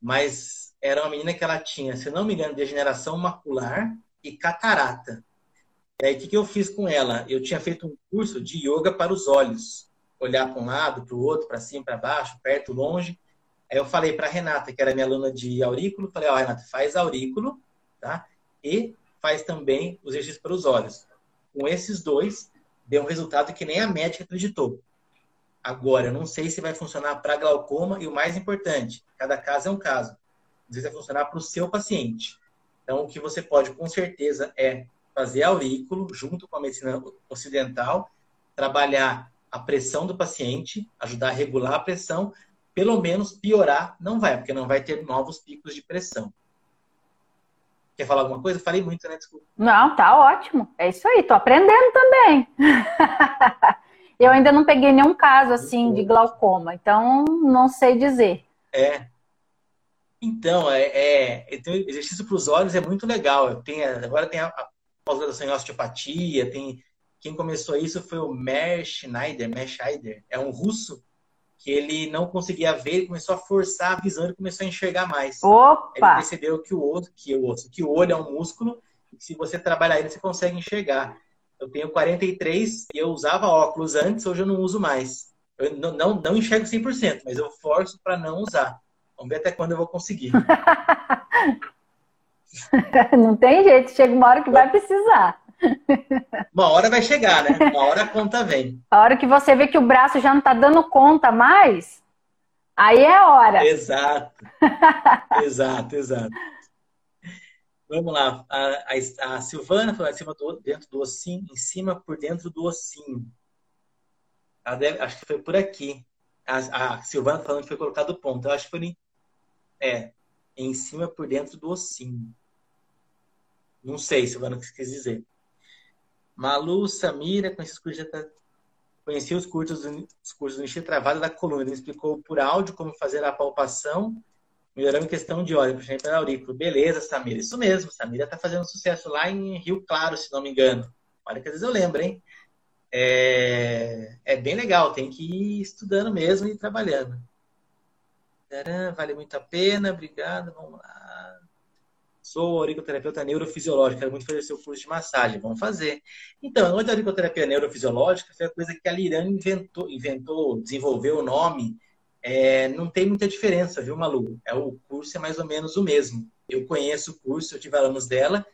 Mas era uma menina que ela tinha, se não me engano, degeneração macular e catarata. E aí, o que, que eu fiz com ela? Eu tinha feito um curso de yoga para os olhos. Olhar para um lado, para o outro, para cima, para baixo, perto, longe. Aí eu falei para Renata, que era minha aluna de aurículo, falei, ó, oh, Renata, faz aurículo, tá? E faz também os exercícios para os olhos. Com esses dois, deu um resultado que nem a médica acreditou. Agora, eu não sei se vai funcionar para glaucoma e o mais importante, cada caso é um caso. Sei se vai funcionar para o seu paciente. Então, o que você pode, com certeza, é fazer aurículo junto com a medicina ocidental, trabalhar a pressão do paciente, ajudar a regular a pressão, pelo menos piorar não vai, porque não vai ter novos picos de pressão. Quer falar alguma coisa? Falei muito, né? Desculpa. Não, tá ótimo. É isso aí, tô aprendendo também. Eu ainda não peguei nenhum caso assim de glaucoma, então não sei dizer. É. Então, é, é exercício para os olhos é muito legal. Tem, agora tem a, a pós-graduação em osteopatia, tem quem começou isso foi o Mer Schneider, Mer Schneider, é um russo que ele não conseguia ver, ele começou a forçar a visão, ele começou a enxergar mais. Opa! Ele percebeu que o osso, que o osso, que o olho é um músculo, e se você trabalhar ele, você consegue enxergar. Eu tenho 43 e eu usava óculos antes, hoje eu não uso mais. Eu não, não, não enxergo 100%, mas eu forço para não usar. Vamos ver até quando eu vou conseguir. não tem jeito, chega uma hora que vai precisar. Uma hora vai chegar, né? Uma hora a conta vem. A hora que você vê que o braço já não está dando conta mais, aí é a hora. Exato. exato, exato. Vamos lá. A, a, a Silvana falou acima do, dentro do ossinho, em cima por dentro do ossinho. Deve, acho que foi por aqui. A, a, Silvana falando que foi colocado o ponto. Eu acho que foi em, é, em cima por dentro do ossinho. Não sei, Silvana, o que você quis dizer. Malu, Samira, conheci os cursos, de, conheci os cursos, os cursos do Nishi Travada da coluna. Ele explicou por áudio como fazer a palpação Melhorando questão de óleo, puxando para aurículo. Beleza, Samira. Isso mesmo. Samira está fazendo sucesso lá em Rio Claro, se não me engano. Olha que às vezes eu lembro, hein? É, é bem legal. Tem que ir estudando mesmo e trabalhando. Vale muito a pena. Obrigado. Vamos lá. Sou auriculoterapeuta neurofisiológica. Quero muito fazer seu curso de massagem. Vamos fazer. Então, a auriculoterapia neurofisiológica foi a coisa que a Lirane inventou, inventou, desenvolveu o nome é, não tem muita diferença, viu, Malu? É, o curso é mais ou menos o mesmo. Eu conheço o curso, eu tive alunos dela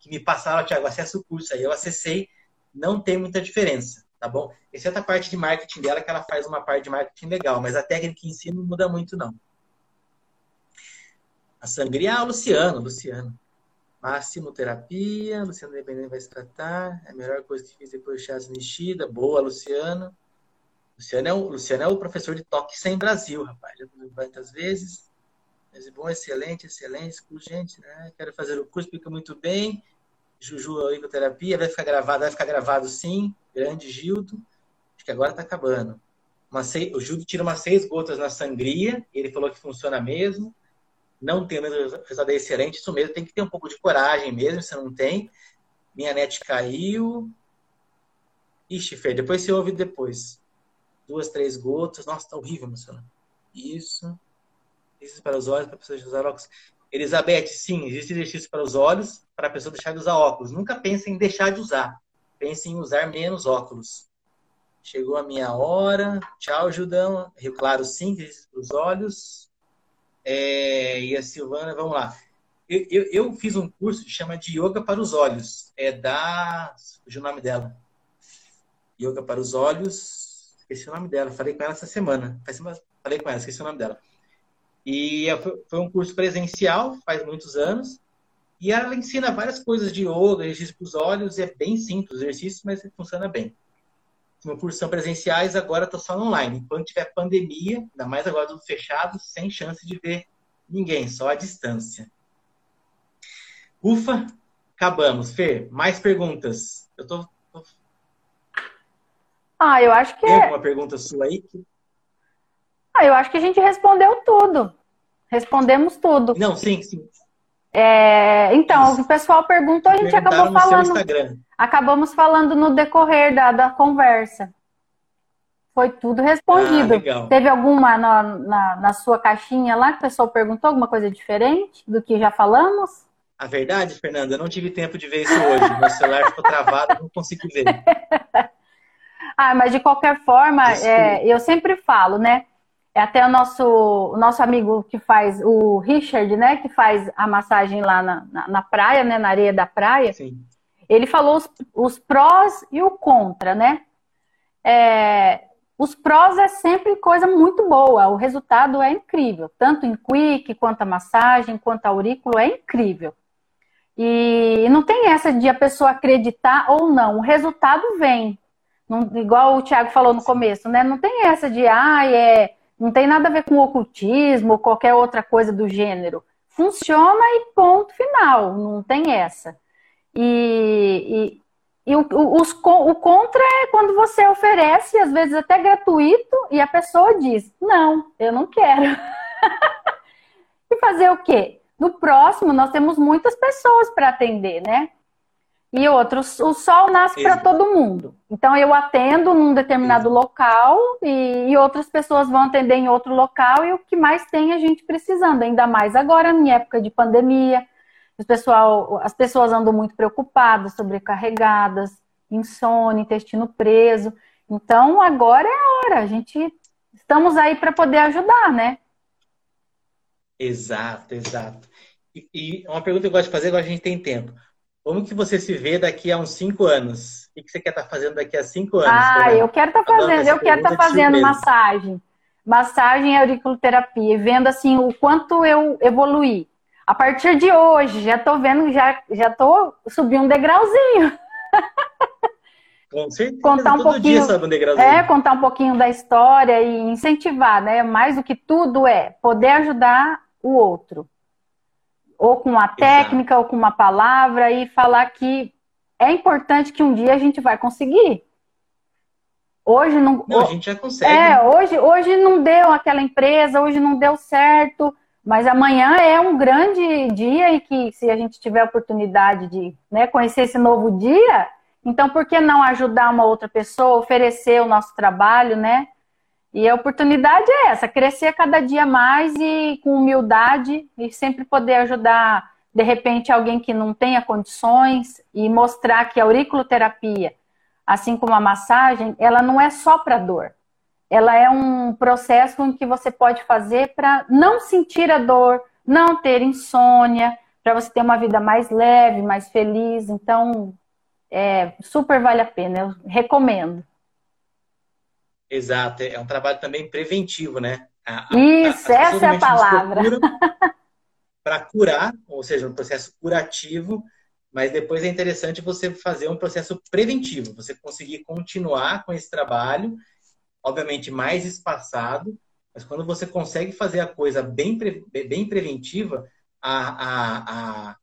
que me passaram, Tiago, acessa o curso. Aí eu acessei, não tem muita diferença, tá bom? Exceto a parte de marketing dela, que ela faz uma parte de marketing legal, mas a técnica em si não muda muito, não. A sangria, ah, Luciano, Luciano. Máximo terapia, Luciano Dependente vai se tratar. É a melhor coisa que fiz depois do Chás Nishida. Boa, Luciano. Luciano é o, Luciano é o professor de toque sem Brasil, rapaz. Já várias vezes. Mas é bom, excelente, excelente. Gente, né? Quero fazer o curso, fica muito bem. Juju Icoterapia, vai ficar gravado, vai ficar gravado sim. Grande Gildo. Acho que agora está acabando. Seis, o Gildo tira umas seis gotas na sangria. Ele falou que funciona mesmo. Não tem mesmo resultado é excelente. Isso mesmo, tem que ter um pouco de coragem mesmo, se não tem. Minha net caiu. Ixi, Fer, depois você ouve depois duas, três gotas. Nossa, tá horrível, emocionante. Isso. Exercício para os olhos, para a pessoa usar óculos. Elizabeth, sim, existe exercício para os olhos, para a pessoa deixar de usar óculos. Nunca pense em deixar de usar. Pense em usar menos óculos. Chegou a minha hora. Tchau, Judão. Rio Claro, sim, exercício para os olhos. É, e a Silvana, vamos lá. Eu, eu, eu, fiz um curso que chama de Yoga para os Olhos. É da. Fugiu o nome dela. Yoga para os Olhos esqueci o nome dela, falei com ela essa semana. Falei com ela, esqueci o nome dela. E é, foi um curso presencial, faz muitos anos. E ela ensina várias coisas de yoga, exercício para os olhos, é bem simples o exercício, mas funciona bem. Meus cursos são presenciais, agora estou só online. Quando tiver pandemia, ainda mais agora tudo fechado, sem chance de ver ninguém, só à distância. Ufa, acabamos. Fer, mais perguntas? Eu tô, tô ah, eu acho que. Tem é. alguma pergunta sua aí? Ah, eu acho que a gente respondeu tudo. Respondemos tudo. Não, sim, sim. É, então, Isso. o pessoal perguntou, a gente acabou falando. Acabamos falando no decorrer da, da conversa. Foi tudo respondido. Ah, Teve alguma na, na, na, sua caixinha lá que o pessoal perguntou alguma coisa diferente do que já falamos? A verdade, Fernanda, eu não tive tempo de ver isso hoje. Meu celular ficou travado, não consegui ver. ah, mas de qualquer forma, é, eu sempre falo, né? É até o nosso, o nosso amigo que faz, o Richard, né? Que faz a massagem lá na, na, na praia, né? Na areia da praia. Sim. Ele falou os, os prós e o contra, né? É, os prós é sempre coisa muito boa, o resultado é incrível, tanto em quick, quanto a massagem, quanto a aurículo, é incrível. E não tem essa de a pessoa acreditar ou não, o resultado vem. Não, igual o Thiago falou no começo, né? Não tem essa de, ah, é, não tem nada a ver com ocultismo ou qualquer outra coisa do gênero. Funciona e ponto final, não tem essa. E, e o, os, o contra é quando você oferece, às vezes até gratuito, e a pessoa diz: Não, eu não quero. e fazer o quê? No próximo, nós temos muitas pessoas para atender, né? E outros, o sol nasce para todo mundo. Então, eu atendo num determinado Exato. local e, e, outras pessoas vão atender em outro local. E o que mais tem é a gente precisando, ainda mais agora, em época de pandemia, o pessoal, as pessoas andam muito preocupadas, sobrecarregadas, insônia, intestino preso. Então, agora é a hora. A gente estamos aí para poder ajudar, né? Exato, exato. E, e, uma pergunta que eu gosto de fazer, agora a gente tem tempo. Como que você se vê daqui a uns cinco anos? O que você quer estar tá fazendo daqui a cinco anos? Ah, eu quero estar tá fazendo, eu quero estar tá fazendo massagem. Massagem e auriculoterapia, vendo assim o quanto eu evoluí a partir de hoje, já tô vendo, já, já tô subindo um degrauzinho. Com certeza, contar um pouquinho, um degrauzinho. É, contar um pouquinho da história e incentivar, né? Mais do que tudo é poder ajudar o outro. Ou com uma técnica, Exato. ou com uma palavra, e falar que é importante que um dia a gente vai conseguir. Hoje não. não a gente já consegue. É, hoje, hoje não deu aquela empresa, hoje não deu certo mas amanhã é um grande dia e que, se a gente tiver a oportunidade de né, conhecer esse novo dia, então por que não ajudar uma outra pessoa, oferecer o nosso trabalho, né? E a oportunidade é essa, crescer cada dia mais e com humildade e sempre poder ajudar, de repente, alguém que não tenha condições e mostrar que a auriculoterapia, assim como a massagem, ela não é só para dor ela é um processo em que você pode fazer para não sentir a dor, não ter insônia, para você ter uma vida mais leve, mais feliz. Então, é, super vale a pena, eu recomendo. Exato, é um trabalho também preventivo, né? A, Isso, a, essa é a palavra. Para curar, ou seja, um processo curativo, mas depois é interessante você fazer um processo preventivo, você conseguir continuar com esse trabalho obviamente mais espaçado, mas quando você consegue fazer a coisa bem, bem preventiva, a, a,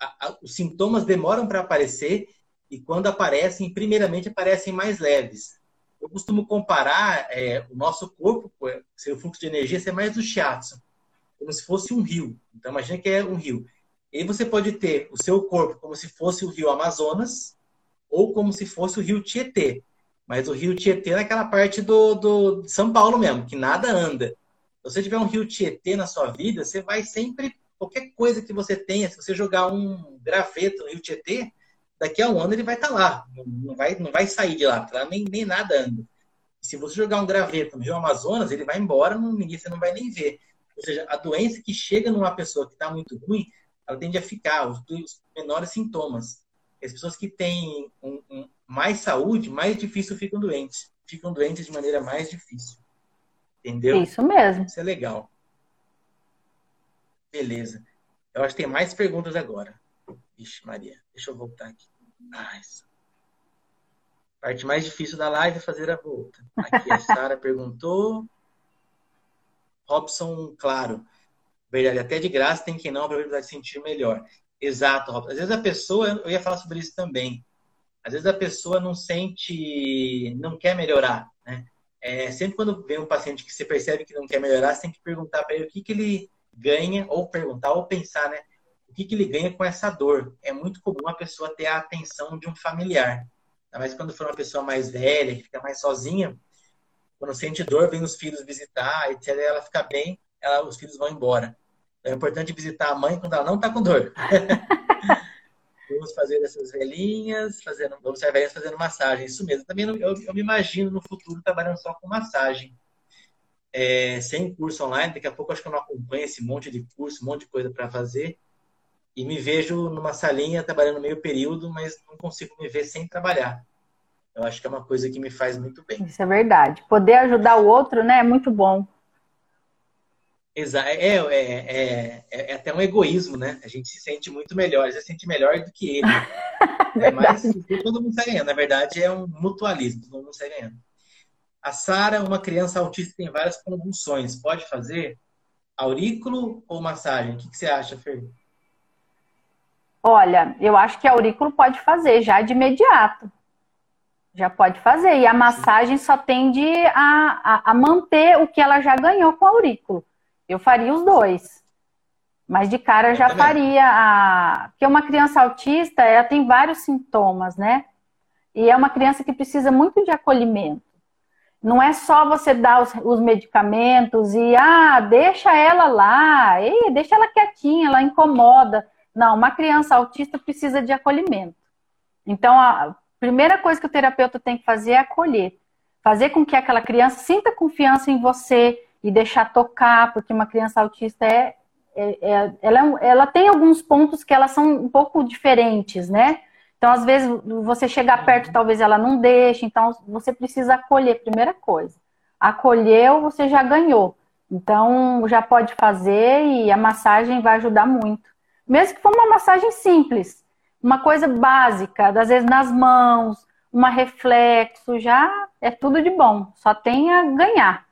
a, os sintomas demoram para aparecer e quando aparecem, primeiramente aparecem mais leves. Eu costumo comparar é, o nosso corpo, seu fluxo de energia, ser mais do shiatsu, como se fosse um rio. Então, imagine que é um rio. E você pode ter o seu corpo como se fosse o rio Amazonas ou como se fosse o rio Tietê. Mas o rio Tietê é naquela parte do, do de São Paulo mesmo, que nada anda. Se você tiver um rio Tietê na sua vida, você vai sempre, qualquer coisa que você tenha, se você jogar um graveto no rio Tietê, daqui a um ano ele vai estar tá lá. Não vai, não vai sair de lá, lá nem, nem nada anda. Se você jogar um graveto no rio Amazonas, ele vai embora, não, ninguém, você não vai nem ver. Ou seja, a doença que chega numa pessoa que está muito ruim, ela tende a ficar, os, os menores sintomas. As pessoas que têm um, um, mais saúde, mais difícil ficam doentes. Ficam doentes de maneira mais difícil. Entendeu? Isso mesmo. Isso é legal. Beleza. Eu acho que tem mais perguntas agora. Vixe, Maria. Deixa eu voltar aqui. Ah, Parte mais difícil da live é fazer a volta. Aqui a Sara perguntou. Robson, claro. Verdade, até de graça tem quem não a probabilidade de sentir melhor. Exato, Robson. Às vezes a pessoa, eu ia falar sobre isso também. Às vezes a pessoa não sente, não quer melhorar, né? É, sempre quando vem um paciente que você percebe que não quer melhorar, você tem que perguntar para ele o que, que ele ganha, ou perguntar, ou pensar, né? O que, que ele ganha com essa dor. É muito comum a pessoa ter a atenção de um familiar. Mas quando for uma pessoa mais velha, que fica mais sozinha, quando sente dor, vem os filhos visitar, e ela fica bem, ela, os filhos vão embora. Então, é importante visitar a mãe quando ela não está com dor. vamos fazer essas velhinhas, fazendo, vamos ser velhinhas fazendo massagem. Isso mesmo. Também eu, eu me imagino no futuro trabalhando só com massagem. É, sem curso online, daqui a pouco acho que eu não acompanho esse monte de curso, um monte de coisa para fazer. E me vejo numa salinha trabalhando meio período, mas não consigo me ver sem trabalhar. Eu acho que é uma coisa que me faz muito bem. Isso é verdade. Poder ajudar o outro, né, é muito bom. Exato. É, é, é, é, é, até um egoísmo, né? A gente se sente muito melhor, se sente melhor do que ele. é, mas todo mundo está ganhando. Na verdade, é um mutualismo, todo mundo está ganhando. A Sara, uma criança autista, tem várias convulsões. Pode fazer aurículo ou massagem? O que, que você acha, Fer? Olha, eu acho que aurículo pode fazer já de imediato. Já pode fazer. E a massagem só tende a, a, a manter o que ela já ganhou com o aurículo. Eu faria os dois. Mas de cara eu já faria a. Porque uma criança autista, ela tem vários sintomas, né? E é uma criança que precisa muito de acolhimento. Não é só você dar os, os medicamentos e, ah, deixa ela lá, ei, deixa ela quietinha, ela incomoda. Não, uma criança autista precisa de acolhimento. Então, a primeira coisa que o terapeuta tem que fazer é acolher. Fazer com que aquela criança sinta confiança em você, e deixar tocar, porque uma criança autista é, é, é ela, é ela tem alguns pontos que elas são um pouco diferentes, né? Então, às vezes, você chegar perto, talvez ela não deixe, então você precisa acolher, primeira coisa. Acolheu, você já ganhou. Então, já pode fazer e a massagem vai ajudar muito. Mesmo que for uma massagem simples, uma coisa básica, às vezes nas mãos, uma reflexo, já é tudo de bom. Só tem a ganhar.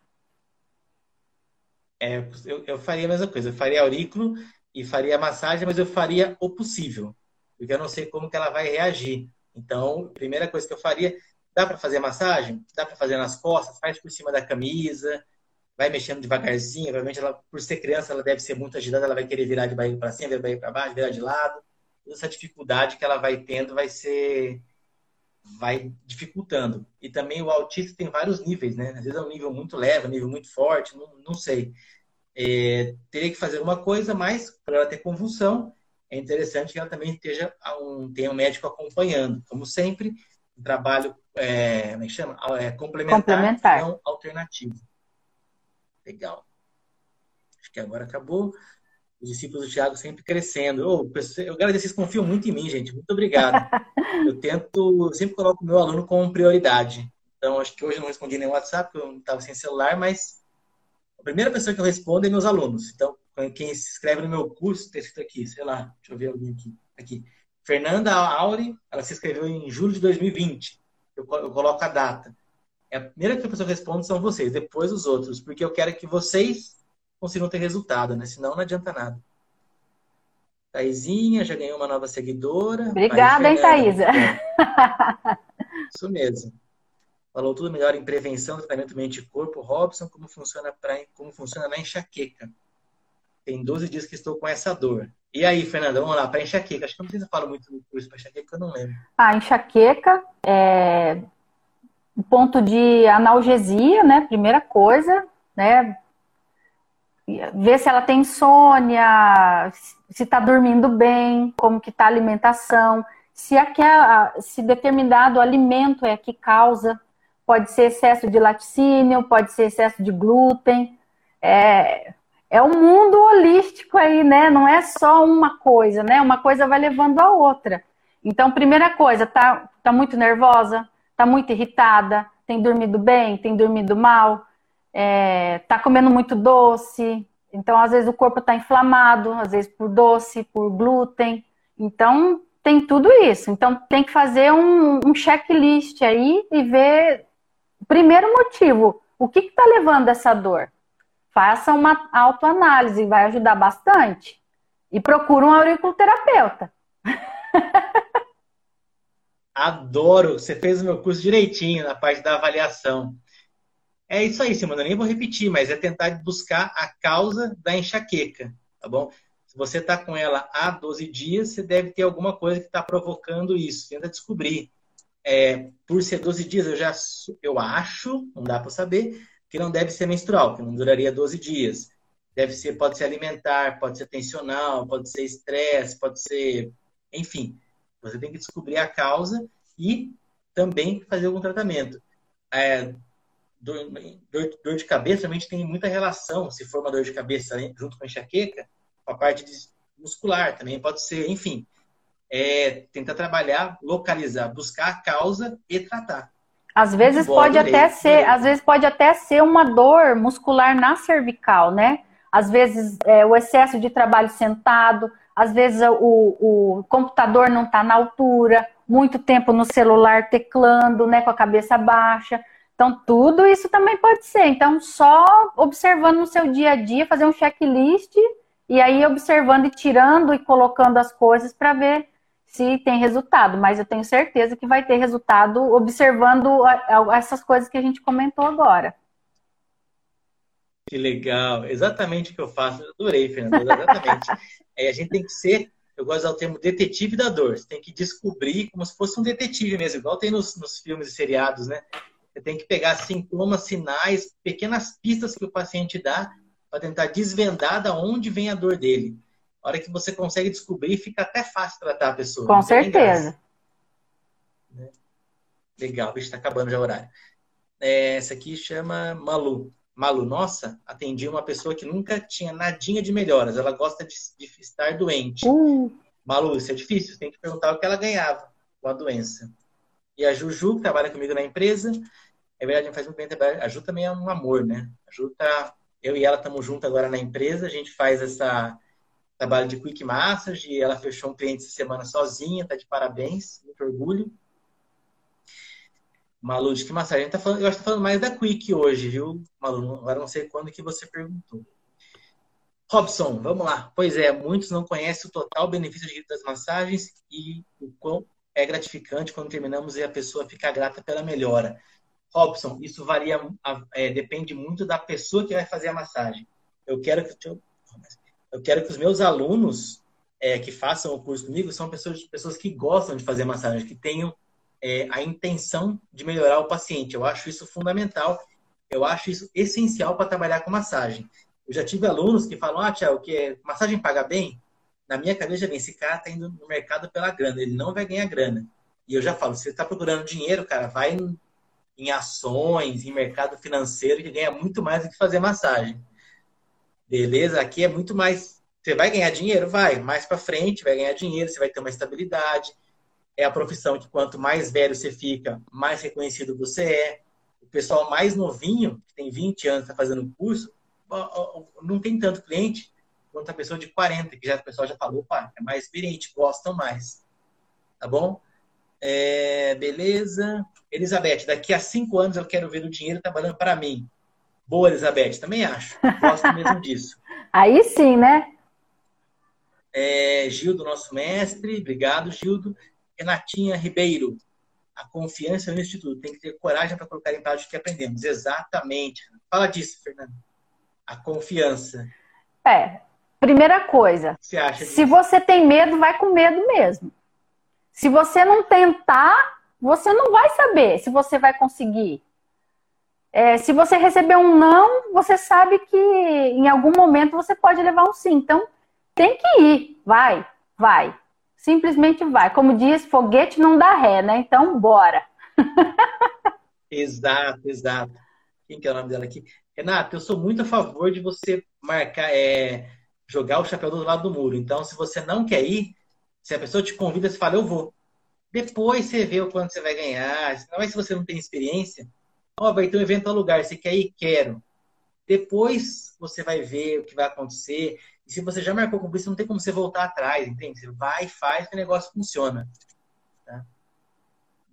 É, eu, eu faria a mesma coisa. Eu faria aurículo e faria massagem, mas eu faria o possível. Porque eu não sei como que ela vai reagir. Então, a primeira coisa que eu faria, dá para fazer massagem? Dá para fazer nas costas, faz por cima da camisa, vai mexendo devagarzinho. Obviamente, ela, por ser criança, ela deve ser muito agitada, ela vai querer virar de barriga para cima, virar de barriga para baixo, virar de lado. Toda essa dificuldade que ela vai tendo vai ser vai dificultando. E também o autista tem vários níveis, né? Às vezes é um nível muito leve, um nível muito forte, não, não sei. É, teria que fazer uma coisa, mas para ela ter convulsão, é interessante que ela também esteja um, tenha um médico acompanhando. Como sempre, um trabalho é, como é chama? É, complementar, complementar. não alternativo. Legal. Acho que agora acabou os discípulos do Tiago sempre crescendo. Oh, eu agradeço, vocês confiam muito em mim, gente. Muito obrigado. eu tento, eu sempre coloco o meu aluno como prioridade. Então, acho que hoje eu não respondi nem WhatsApp, porque eu não estava sem celular, mas a primeira pessoa que eu respondo é meus alunos. Então, quem se inscreve no meu curso, está escrito aqui, sei lá, deixa eu ver alguém aqui. aqui. Fernanda Auri, ela se inscreveu em julho de 2020. Eu, eu coloco a data. É a primeira que eu respondo são vocês, depois os outros, porque eu quero que vocês consigam ter resultado, né? Senão não adianta nada. Taizinha já ganhou uma nova seguidora. Obrigada, hein, Thaisa? Isso mesmo. Falou tudo melhor em prevenção, tratamento mente-corpo. Robson, como funciona, pra, como funciona na enxaqueca. Tem 12 dias que estou com essa dor. E aí, Fernanda, vamos lá, para enxaqueca. Acho que não precisa falar muito do curso para enxaqueca, eu não lembro. A enxaqueca é o ponto de analgesia, né? Primeira coisa, né? ver se ela tem insônia, se está dormindo bem, como que está a alimentação, se, aquela, se determinado alimento é que causa, pode ser excesso de laticínio, pode ser excesso de glúten, é, é um mundo holístico aí, né? Não é só uma coisa, né? Uma coisa vai levando a outra. Então, primeira coisa, tá, tá muito nervosa, tá muito irritada, tem dormido bem, tem dormido mal, é, tá comendo muito doce, então às vezes o corpo está inflamado, às vezes por doce, por glúten. Então tem tudo isso. Então tem que fazer um, um checklist aí e ver o primeiro motivo, o que está levando essa dor? Faça uma autoanálise, vai ajudar bastante. E procure um auriculoterapeuta. Adoro! Você fez o meu curso direitinho na parte da avaliação. É isso aí, Simona. Eu nem vou repetir, mas é tentar buscar a causa da enxaqueca, tá bom? Se você está com ela há 12 dias, você deve ter alguma coisa que está provocando isso. Tenta descobrir. é, por ser 12 dias, eu já eu acho, não dá para saber, que não deve ser menstrual, que não duraria 12 dias. Deve ser, pode ser alimentar, pode ser tensional, pode ser estresse, pode ser, enfim. Você tem que descobrir a causa e também fazer algum tratamento. É, dor, dor, dor, de cabeça realmente tem muita relação, se for uma dor de cabeça junto com a enxaqueca, com a parte muscular também pode ser, enfim é tentar trabalhar, localizar, buscar a causa e tratar. Às vezes Boa, pode adorei, até ser, às vezes pode até ser uma dor muscular na cervical, né? Às vezes é, o excesso de trabalho sentado, às vezes o, o computador não está na altura, muito tempo no celular teclando, né, com a cabeça baixa. Então, tudo isso também pode ser. Então, só observando no seu dia a dia, fazer um checklist e aí observando e tirando e colocando as coisas para ver se tem resultado, mas eu tenho certeza que vai ter resultado observando essas coisas que a gente comentou agora. Que legal, exatamente o que eu faço. Eu adorei, Fernanda, exatamente. é, a gente tem que ser, eu gosto de usar o termo detetive da dor. Você tem que descobrir como se fosse um detetive mesmo, igual tem nos, nos filmes e seriados, né? Você tem que pegar sintomas, sinais, pequenas pistas que o paciente dá para tentar desvendar da onde vem a dor dele. A hora que você consegue descobrir, fica até fácil tratar a pessoa. Com certeza. Né? Legal, bicho, está acabando já o horário. É, essa aqui chama Malu. Malu, nossa, atendi uma pessoa que nunca tinha nadinha de melhoras. Ela gosta de, de estar doente. Uh. Malu, isso é difícil. Tem que perguntar o que ela ganhava com a doença. E a Juju, que trabalha comigo na empresa, é verdade, faz muito bem trabalho. A Ju também é um amor, né? A Ju tá. Eu e ela estamos juntos agora na empresa. A gente faz essa trabalho de Quick Massage, e ela fechou um cliente essa semana sozinha, tá de parabéns, muito orgulho. Malu, de que massagem? Tá falando, eu acho que tá falando mais da Quick hoje, viu, Malu? Agora não sei quando que você perguntou. Robson, vamos lá. Pois é, muitos não conhecem o total benefício das massagens e o quão é gratificante quando terminamos e a pessoa fica grata pela melhora. Robson, isso varia, é, depende muito da pessoa que vai fazer a massagem. Eu quero que. Eu, eu quero que os meus alunos é, que façam o curso comigo são pessoas, pessoas que gostam de fazer massagem, que tenham é, a intenção de melhorar o paciente. Eu acho isso fundamental. Eu acho isso essencial para trabalhar com massagem. Eu já tive alunos que falam, ah, Tiago, que massagem paga bem? Na minha cabeça vem, esse cara está indo no mercado pela grana, ele não vai ganhar grana. E eu já falo, se você está procurando dinheiro, cara, vai em, em ações, em mercado financeiro, que ganha muito mais do que fazer massagem. Beleza? Aqui é muito mais. Você vai ganhar dinheiro? Vai. Mais para frente, vai ganhar dinheiro, você vai ter uma estabilidade. É a profissão que quanto mais velho você fica, mais reconhecido você é. O pessoal mais novinho, que tem 20 anos, está fazendo curso, não tem tanto cliente quanto a pessoa de 40, que já o pessoal já falou, opa, é mais experiente, gostam mais. Tá bom? É, beleza. Elizabeth, daqui a cinco anos eu quero ver o dinheiro trabalhando para mim. Boa, Elizabeth, também acho. Gosto mesmo disso. Aí sim, né? É, Gildo, nosso mestre, obrigado, Gildo. Renatinha Ribeiro, a confiança no Instituto. Tem que ter coragem para colocar em prática o que aprendemos. Exatamente. Fala disso, Fernando. A confiança. É, primeira coisa. Você acha se você tem medo, vai com medo mesmo. Se você não tentar, você não vai saber se você vai conseguir. É, se você receber um não, você sabe que em algum momento você pode levar um sim. Então, tem que ir. Vai, vai. Simplesmente vai. Como diz, foguete não dá ré, né? Então, bora. exato, exato. Quem que é o nome dela aqui? Renata, eu sou muito a favor de você marcar, é, jogar o chapéu do lado do muro. Então, se você não quer ir, se a pessoa te convida, você fala, eu vou. Depois você vê o quanto você vai ganhar. Não é se você não tem experiência, Ó, vai ter um evento a lugar, você quer ir? Quero. Depois você vai ver o que vai acontecer. E se você já marcou com isso, não tem como você voltar atrás, entende? Você vai, faz, que o negócio funciona. Tá?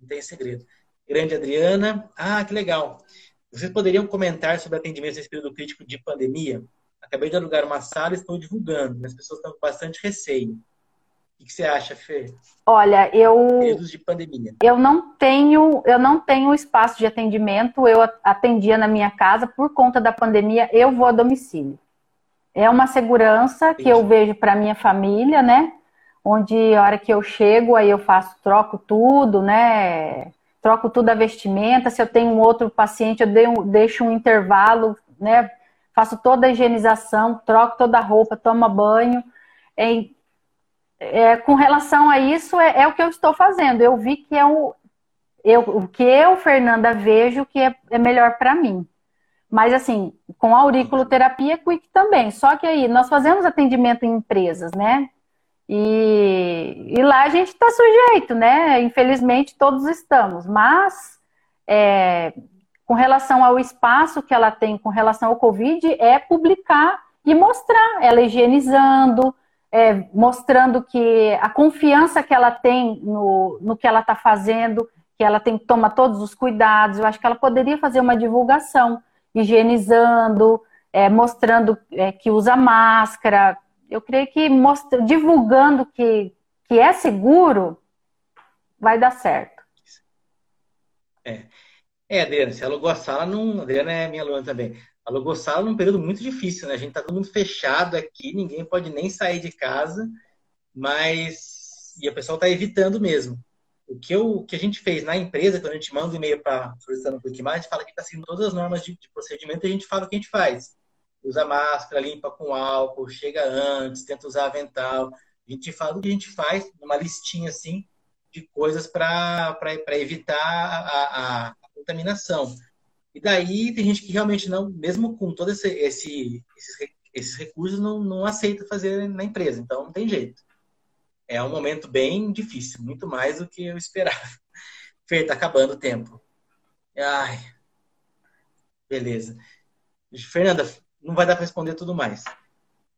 Não tem segredo. Grande Adriana. Ah, que legal. Vocês poderiam comentar sobre atendimento nesse período crítico de pandemia? Acabei de alugar uma sala e estou divulgando, mas as pessoas estão com bastante receio. O que você acha, Fê? Olha, eu de pandemia. Eu não tenho, eu não tenho espaço de atendimento. Eu atendia na minha casa por conta da pandemia. Eu vou a domicílio. É uma segurança que eu vejo para minha família, né? Onde a hora que eu chego, aí eu faço, troco tudo, né? troco tudo a vestimenta. Se eu tenho um outro paciente, eu deixo um intervalo, né? Faço toda a higienização, troco toda a roupa, tomo banho. É, é, com relação a isso, é, é, o que eu estou fazendo. Eu vi que é o, eu, o que eu, Fernanda, vejo que é, é melhor para mim. Mas, assim, com auriculoterapia, Quick também. Só que aí, nós fazemos atendimento em empresas, né? E, e lá a gente está sujeito, né? Infelizmente, todos estamos. Mas, é, com relação ao espaço que ela tem com relação ao Covid, é publicar e mostrar ela higienizando, é, mostrando que a confiança que ela tem no, no que ela está fazendo, que ela tem que tomar todos os cuidados. Eu acho que ela poderia fazer uma divulgação higienizando, é, mostrando é, que usa máscara. Eu creio que mostra, divulgando que, que é seguro, vai dar certo. É. É, Adriana, você alugou a sala num. Adriana é minha aluna também. Alugou sala num período muito difícil, né? A gente tá todo mundo fechado aqui, ninguém pode nem sair de casa, mas. E o pessoal tá evitando mesmo. O que, eu, o que a gente fez na empresa, quando a gente manda um e-mail para solicitando um pouquinho mais, a gente fala que está seguindo todas as normas de, de, procedimento e a gente fala o que a gente faz. Usa máscara, limpa com álcool, chega antes, tenta usar avental. A gente fala o que a gente faz, numa listinha assim, de coisas para evitar a, a, contaminação. E daí tem gente que realmente não, mesmo com todos esse, esse, esses, esses recursos, não, não aceita fazer na empresa. Então não tem jeito é um momento bem difícil, muito mais do que eu esperava. Fer, tá acabando o tempo. Ai, beleza. Fernanda, não vai dar para responder tudo mais.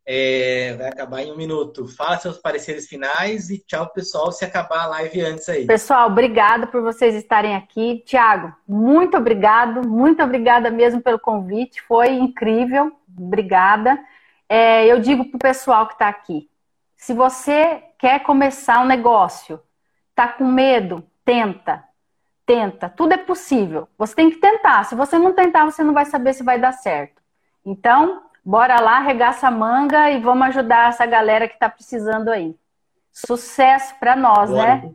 É, vai acabar em um minuto. Fala seus pareceres finais e tchau, pessoal, se acabar a live antes aí. Pessoal, obrigado por vocês estarem aqui. Tiago, muito obrigado, muito obrigada mesmo pelo convite, foi incrível, obrigada. É, eu digo para o pessoal que está aqui, se você quer começar um negócio, tá com medo, tenta. Tenta, tudo é possível. Você tem que tentar. Se você não tentar, você não vai saber se vai dar certo. Então, bora lá, arregaça a manga e vamos ajudar essa galera que está precisando aí. Sucesso para nós, bora, né?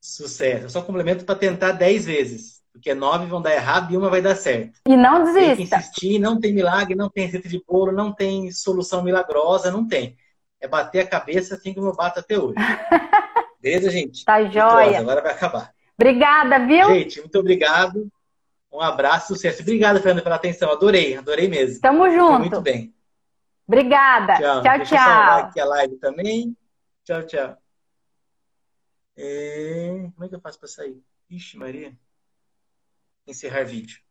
Sucesso. Eu só complemento para tentar 10 vezes. Porque nove vão dar errado e uma vai dar certo. E não desista. Tem que insistir, não tem milagre, não tem receita de bolo, não tem solução milagrosa, não tem é bater a cabeça assim como eu bato até hoje. Beleza, gente? Tá jóia. Agora vai acabar. Obrigada, viu? Gente, muito obrigado. Um abraço, sucesso. Obrigada, Fernanda, pela atenção. Adorei, adorei mesmo. Tamo junto. Foi muito bem. Obrigada. Tchau, tchau. Deixa tchau. aqui a live também. Tchau, tchau. É... Como é que eu faço para sair? Ixi, Maria. Encerrar vídeo.